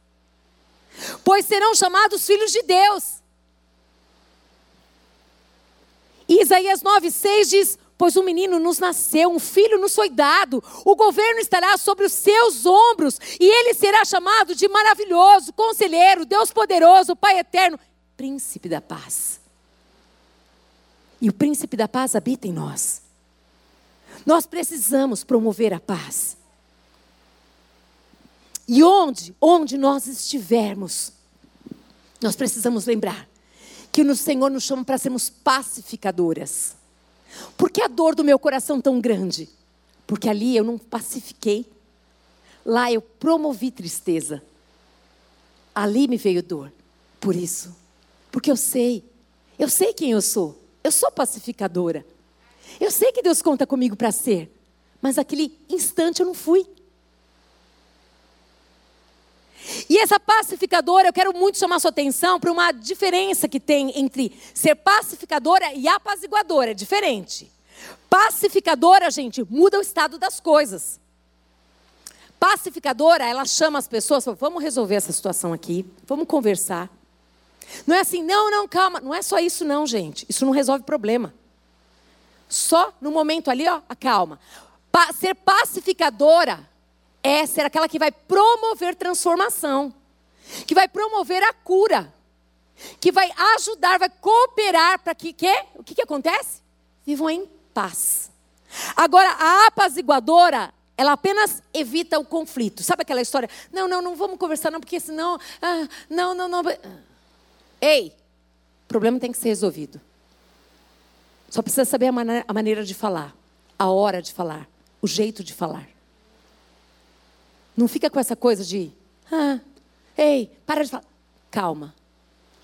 S1: pois serão chamados filhos de Deus. E Isaías 9, 6 diz: Pois um menino nos nasceu, um filho nos foi dado, o governo estará sobre os seus ombros, e ele será chamado de maravilhoso, conselheiro, Deus poderoso, Pai eterno, príncipe da paz. E o príncipe da paz habita em nós. Nós precisamos promover a paz. E onde, onde nós estivermos, nós precisamos lembrar que o Senhor nos chama para sermos pacificadoras. Por que a dor do meu coração tão grande? Porque ali eu não pacifiquei. Lá eu promovi tristeza. Ali me veio dor. Por isso. Porque eu sei. Eu sei quem eu sou. Eu sou pacificadora. Eu sei que Deus conta comigo para ser. Mas aquele instante eu não fui. E essa pacificadora, eu quero muito chamar sua atenção para uma diferença que tem entre ser pacificadora e apaziguadora. É diferente. Pacificadora, gente, muda o estado das coisas. Pacificadora, ela chama as pessoas, fala, vamos resolver essa situação aqui, vamos conversar. Não é assim, não, não, calma. Não é só isso, não, gente. Isso não resolve problema. Só no momento ali, ó, calma. Pa ser pacificadora é ser aquela que vai promover transformação, que vai promover a cura, que vai ajudar, vai cooperar para que, que o que, que acontece? Vivam em paz. Agora, a apaziguadora, ela apenas evita o conflito. Sabe aquela história? Não, não, não vamos conversar não, porque senão, ah, não, não, não. Ei, o problema tem que ser resolvido. Só precisa saber a maneira, a maneira de falar, a hora de falar, o jeito de falar. Não fica com essa coisa de, ah, ei, para de falar. Calma.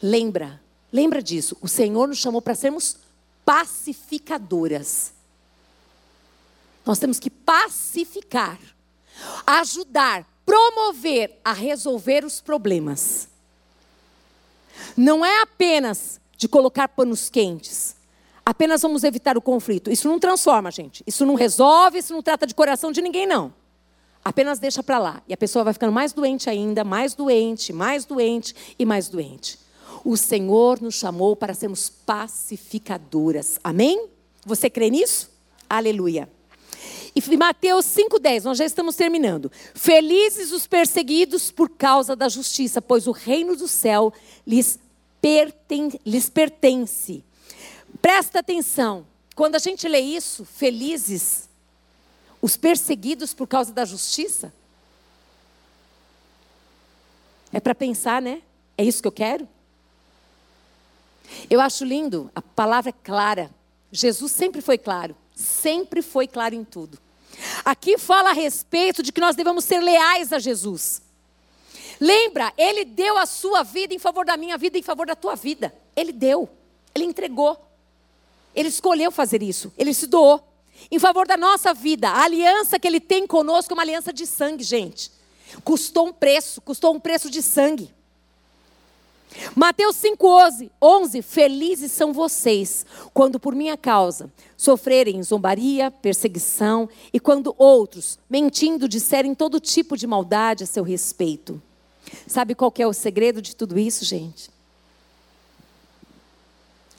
S1: Lembra, lembra disso. O Senhor nos chamou para sermos pacificadoras. Nós temos que pacificar, ajudar, promover a resolver os problemas. Não é apenas de colocar panos quentes. Apenas vamos evitar o conflito. Isso não transforma, gente. Isso não resolve, isso não trata de coração de ninguém, não. Apenas deixa para lá. E a pessoa vai ficando mais doente ainda, mais doente, mais doente e mais doente. O Senhor nos chamou para sermos pacificadoras. Amém? Você crê nisso? Aleluia. E Mateus 5,10, nós já estamos terminando. Felizes os perseguidos por causa da justiça, pois o reino do céu lhes, perten lhes pertence. Presta atenção. Quando a gente lê isso, felizes os perseguidos por causa da justiça? É para pensar, né? É isso que eu quero? Eu acho lindo, a palavra é clara. Jesus sempre foi claro, sempre foi claro em tudo. Aqui fala a respeito de que nós devemos ser leais a Jesus. Lembra, ele deu a sua vida em favor da minha vida, em favor da tua vida. Ele deu, ele entregou. Ele escolheu fazer isso, ele se doou em favor da nossa vida. A aliança que ele tem conosco é uma aliança de sangue, gente. Custou um preço, custou um preço de sangue. Mateus 5,11: 11, Felizes são vocês, quando por minha causa sofrerem zombaria, perseguição, e quando outros, mentindo, disserem todo tipo de maldade a seu respeito. Sabe qual é o segredo de tudo isso, gente?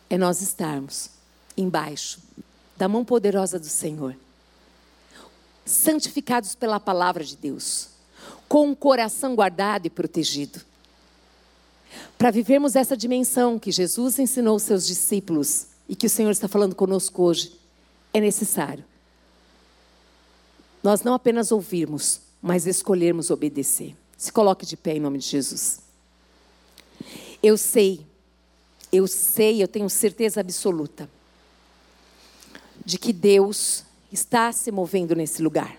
S1: É nós estarmos embaixo da mão poderosa do Senhor, santificados pela palavra de Deus, com o coração guardado e protegido. Para vivermos essa dimensão que Jesus ensinou aos seus discípulos e que o Senhor está falando conosco hoje, é necessário nós não apenas ouvirmos, mas escolhermos obedecer. Se coloque de pé em nome de Jesus. Eu sei, eu sei, eu tenho certeza absoluta de que Deus está se movendo nesse lugar.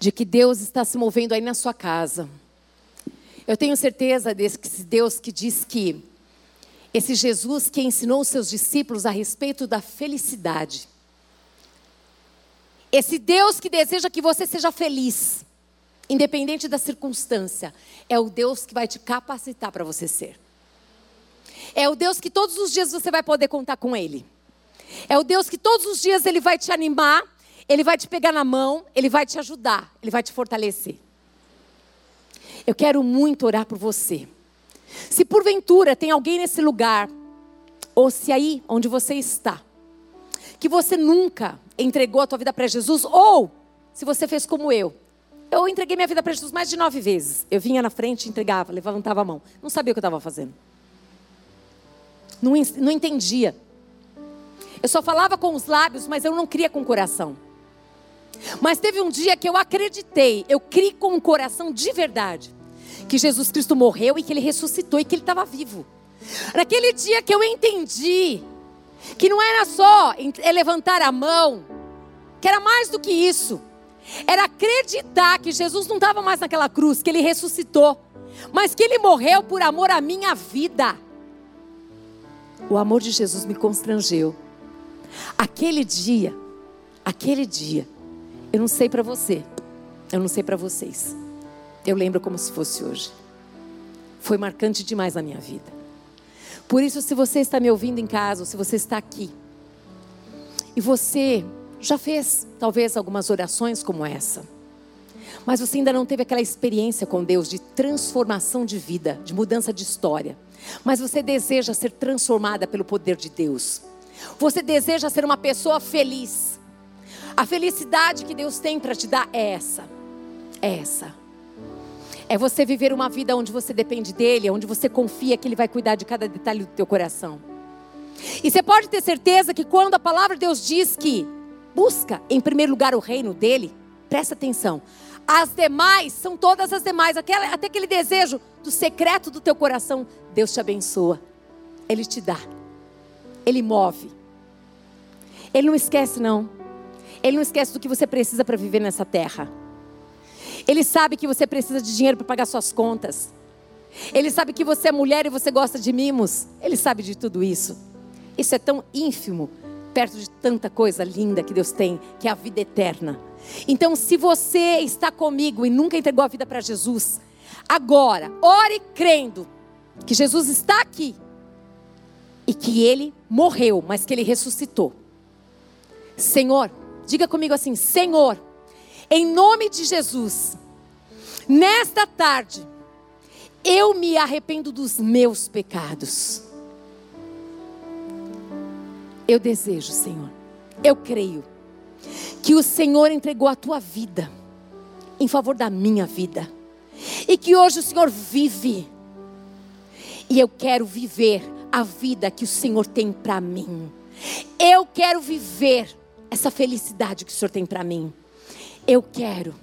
S1: De que Deus está se movendo aí na sua casa. Eu tenho certeza desse Deus que diz que esse Jesus que ensinou os seus discípulos a respeito da felicidade. Esse Deus que deseja que você seja feliz, independente da circunstância, é o Deus que vai te capacitar para você ser. É o Deus que todos os dias você vai poder contar com Ele. É o Deus que todos os dias Ele vai te animar, Ele vai te pegar na mão, Ele vai te ajudar, Ele vai te fortalecer. Eu quero muito orar por você. Se porventura tem alguém nesse lugar, ou se aí onde você está, que você nunca entregou a tua vida para Jesus, ou se você fez como eu, eu entreguei minha vida para Jesus mais de nove vezes. Eu vinha na frente, entregava, levantava a mão. Não sabia o que eu estava fazendo. Não, não entendia. Eu só falava com os lábios, mas eu não cria com o coração. Mas teve um dia que eu acreditei, eu criei com o coração de verdade, que Jesus Cristo morreu e que ele ressuscitou e que ele estava vivo. Naquele dia que eu entendi que não era só é levantar a mão, que era mais do que isso. Era acreditar que Jesus não estava mais naquela cruz, que ele ressuscitou, mas que ele morreu por amor à minha vida. O amor de Jesus me constrangeu. Aquele dia, aquele dia, eu não sei para você, eu não sei para vocês. Eu lembro como se fosse hoje. Foi marcante demais na minha vida. Por isso, se você está me ouvindo em casa, ou se você está aqui, e você já fez talvez algumas orações como essa, mas você ainda não teve aquela experiência com Deus de transformação de vida, de mudança de história, mas você deseja ser transformada pelo poder de Deus. Você deseja ser uma pessoa feliz. A felicidade que Deus tem para te dar é essa. É essa. É você viver uma vida onde você depende dele, onde você confia que ele vai cuidar de cada detalhe do teu coração. E você pode ter certeza que quando a palavra de Deus diz que busca em primeiro lugar o reino dele, presta atenção. As demais são todas as demais, até aquele desejo do secreto do teu coração, Deus te abençoa. Ele te dá. Ele move. Ele não esquece, não. Ele não esquece do que você precisa para viver nessa terra. Ele sabe que você precisa de dinheiro para pagar suas contas. Ele sabe que você é mulher e você gosta de mimos. Ele sabe de tudo isso. Isso é tão ínfimo perto de tanta coisa linda que Deus tem, que é a vida eterna. Então, se você está comigo e nunca entregou a vida para Jesus, agora, ore crendo que Jesus está aqui e que ele morreu, mas que ele ressuscitou. Senhor, diga comigo assim: Senhor, em nome de Jesus, nesta tarde, eu me arrependo dos meus pecados. Eu desejo, Senhor, eu creio, que o Senhor entregou a tua vida em favor da minha vida, e que hoje o Senhor vive, e eu quero viver a vida que o Senhor tem para mim. Eu quero viver essa felicidade que o Senhor tem para mim. Eu quero,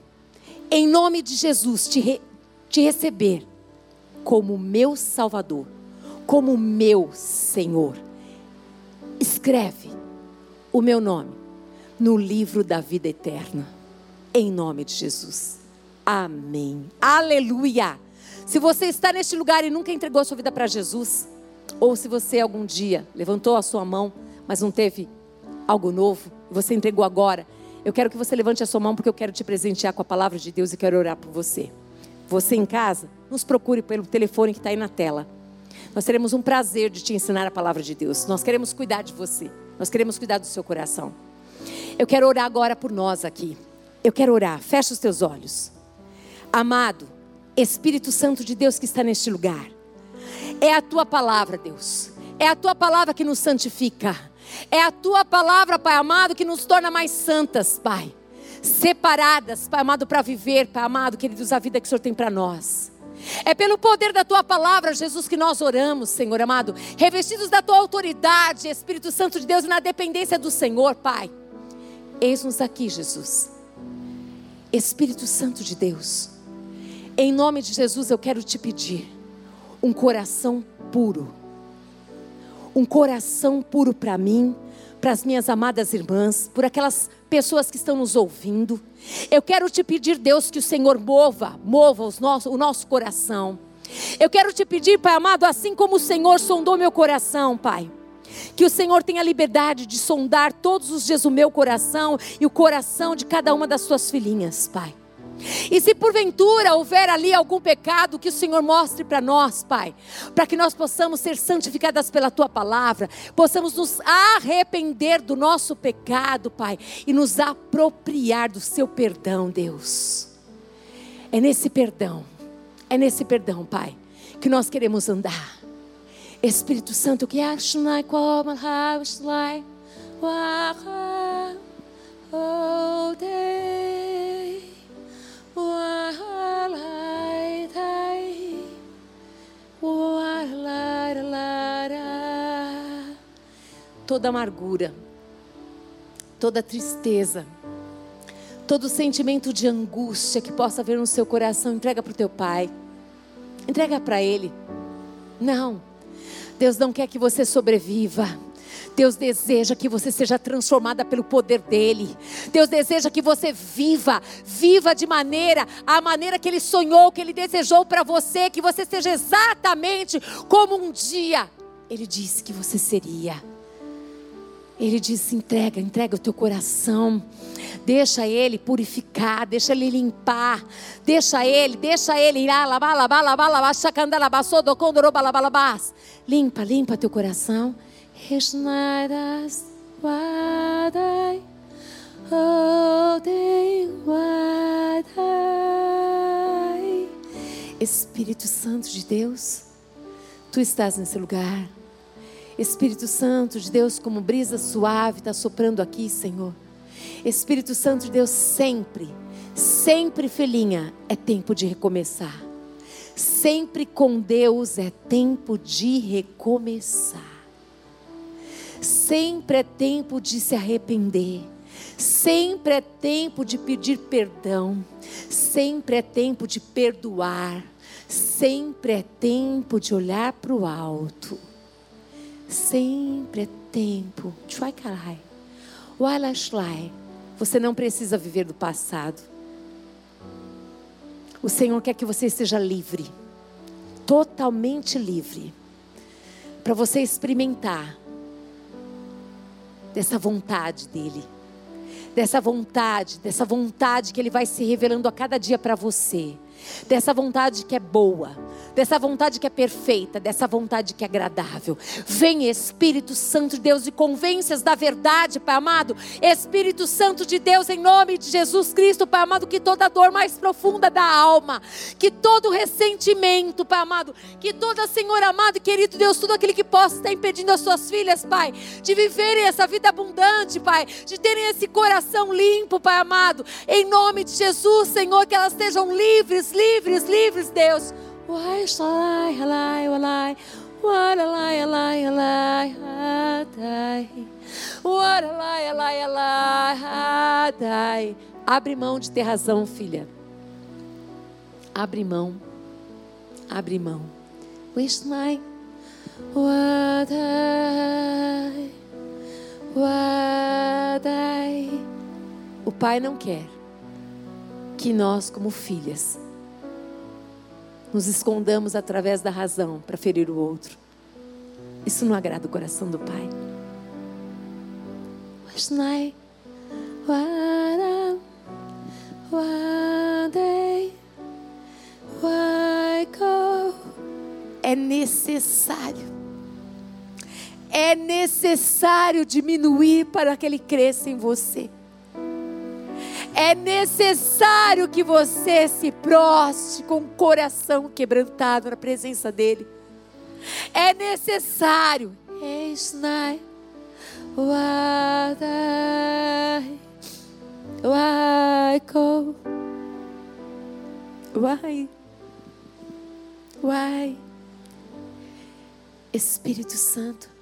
S1: em nome de Jesus, te, re, te receber como meu Salvador, como meu Senhor. Escreve o meu nome no livro da vida eterna. Em nome de Jesus. Amém. Aleluia. Se você está neste lugar e nunca entregou a sua vida para Jesus, ou se você algum dia levantou a sua mão, mas não teve algo novo, você entregou agora, eu quero que você levante a sua mão porque eu quero te presentear com a palavra de Deus e quero orar por você. Você em casa, nos procure pelo telefone que está aí na tela. Nós teremos um prazer de te ensinar a palavra de Deus. Nós queremos cuidar de você. Nós queremos cuidar do seu coração. Eu quero orar agora por nós aqui. Eu quero orar. Fecha os teus olhos. Amado, Espírito Santo de Deus que está neste lugar. É a tua palavra, Deus. É a tua palavra que nos santifica. É a tua palavra, Pai amado, que nos torna mais santas, Pai. Separadas, Pai amado, para viver, Pai amado, queridos, a vida que o Senhor tem para nós. É pelo poder da tua palavra, Jesus, que nós oramos, Senhor amado, revestidos da tua autoridade, Espírito Santo de Deus, na dependência do Senhor, Pai. Eis-nos aqui, Jesus. Espírito Santo de Deus, em nome de Jesus eu quero te pedir um coração puro um coração puro para mim, para as minhas amadas irmãs, por aquelas pessoas que estão nos ouvindo. Eu quero te pedir, Deus, que o Senhor mova, mova os nosso, o nosso coração. Eu quero te pedir, Pai amado, assim como o Senhor sondou meu coração, Pai. Que o Senhor tenha liberdade de sondar todos os dias o meu coração e o coração de cada uma das suas filhinhas, Pai. E se porventura houver ali algum pecado, que o Senhor mostre para nós, Pai, para que nós possamos ser santificadas pela tua palavra, possamos nos arrepender do nosso pecado, Pai, e nos apropriar do seu perdão, Deus. É nesse perdão, é nesse perdão, Pai, que nós queremos andar. Espírito Santo, que acho como oh, day. Toda amargura, toda tristeza, todo sentimento de angústia que possa haver no seu coração, entrega para o teu pai, entrega para ele. Não, Deus não quer que você sobreviva. Deus deseja que você seja transformada pelo poder dele. Deus deseja que você viva, viva de maneira, a maneira que ele sonhou, que ele desejou para você, que você seja exatamente como um dia. Ele disse que você seria. Ele disse: entrega, entrega o teu coração, deixa ele purificar, deixa ele limpar, deixa ele, deixa ele ir limpa, limpa teu Resnairas wadai Odei wadai Espírito Santo de Deus, Tu estás nesse lugar. Espírito Santo de Deus, como brisa suave, está soprando aqui, Senhor. Espírito Santo de Deus, sempre, sempre, filhinha, é tempo de recomeçar. Sempre com Deus é tempo de recomeçar. Sempre é tempo de se arrepender. Sempre é tempo de pedir perdão. Sempre é tempo de perdoar. Sempre é tempo de olhar para o alto. Sempre é tempo. Você não precisa viver do passado. O Senhor quer que você esteja livre. Totalmente livre. Para você experimentar dessa vontade dele. Dessa vontade, dessa vontade que ele vai se revelando a cada dia para você. Dessa vontade que é boa, dessa vontade que é perfeita, dessa vontade que é agradável. Vem Espírito Santo de Deus e convence-as da verdade, Pai amado. Espírito Santo de Deus, em nome de Jesus Cristo, Pai amado, que toda dor mais profunda da alma, que todo ressentimento, Pai amado, que toda, Senhor amado, querido Deus, tudo aquele que possa estar impedindo as suas filhas, Pai, de viverem essa vida abundante, Pai, de terem esse coração limpo, Pai amado, em nome de Jesus, Senhor, que elas estejam livres, livres, livres, Deus. Abre mão de ter razão, filha. Abre mão. Abre mão. O pai não quer que nós, como filhas, nos escondamos através da razão para ferir o outro. Isso não agrada o coração do pai. É necessário é necessário diminuir para que Ele cresça em você. É necessário que você se proste com o coração quebrantado na presença dEle. É necessário. Waiko. Wai. Wai. Espírito Santo.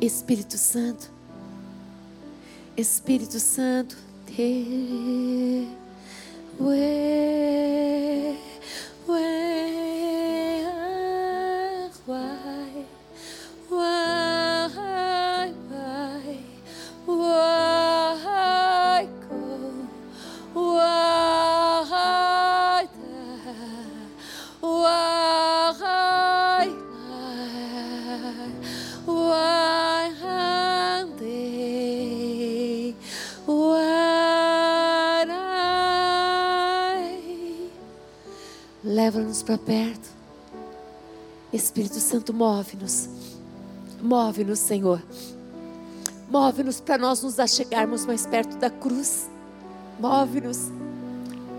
S1: Espírito Santo, Espírito Santo, where where why why why why Leva-nos para perto. Espírito Santo, move-nos. Move-nos, Senhor. Move-nos para nós nos achegarmos mais perto da cruz. Move-nos.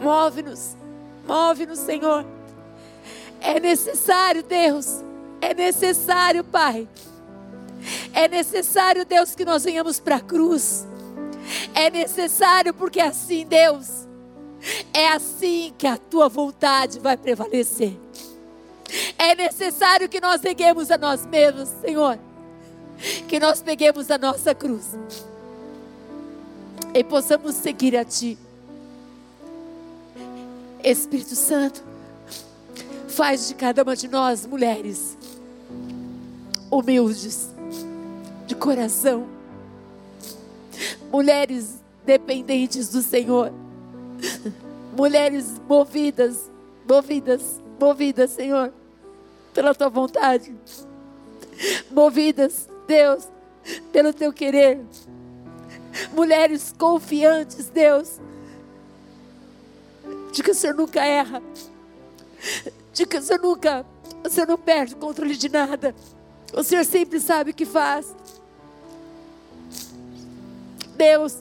S1: Move-nos. Move-nos, Senhor. É necessário, Deus. É necessário, Pai. É necessário, Deus, que nós venhamos para a cruz. É necessário, porque assim, Deus, é assim que a tua vontade vai prevalecer. É necessário que nós neguemos a nós mesmos, Senhor. Que nós peguemos a nossa cruz e possamos seguir a Ti. Espírito Santo, faz de cada uma de nós mulheres humildes, de coração, mulheres dependentes do Senhor, mulheres movidas, movidas, movidas, Senhor, pela tua vontade, movidas, Deus, pelo teu querer, mulheres confiantes, Deus, de que o Senhor nunca erra, de que o Senhor nunca, o Senhor não perde o controle de nada. O Senhor sempre sabe o que faz. Deus,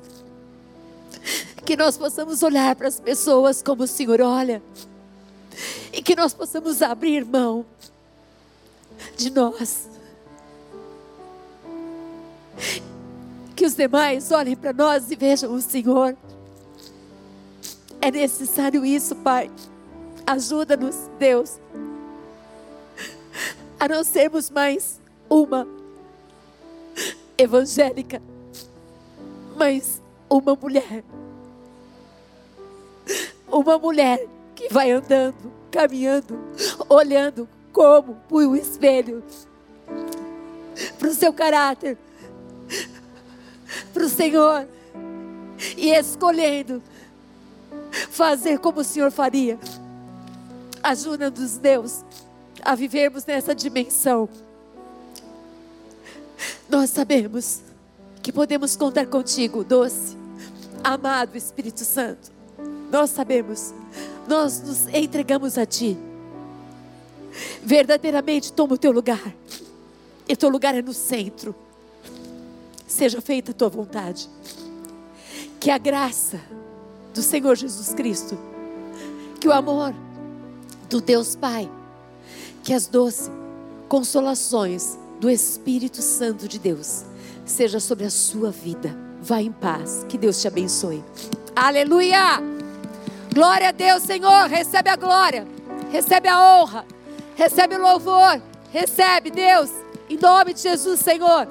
S1: que nós possamos olhar para as pessoas como o Senhor olha, e que nós possamos abrir mão de nós. Que os demais olhem para nós e vejam o Senhor. É necessário isso, Pai. Ajuda-nos, Deus, a não sermos mais uma evangélica, mas uma mulher. Uma mulher que vai andando, caminhando, olhando como por um espelho para o seu caráter, para o Senhor, e escolhendo fazer como o Senhor faria. Ajuda-nos, Deus, a vivermos nessa dimensão. Nós sabemos que podemos contar contigo, doce, amado Espírito Santo. Nós sabemos, nós nos entregamos a Ti. Verdadeiramente toma o teu lugar, e teu lugar é no centro. Seja feita a tua vontade. Que a graça do Senhor Jesus Cristo, que o amor do Deus Pai, que as doces consolações do Espírito Santo de Deus seja sobre a sua vida. Vá em paz. Que Deus te abençoe. Aleluia! Glória a Deus, Senhor. Recebe a glória, recebe a honra, recebe o louvor. Recebe, Deus, em nome de Jesus, Senhor.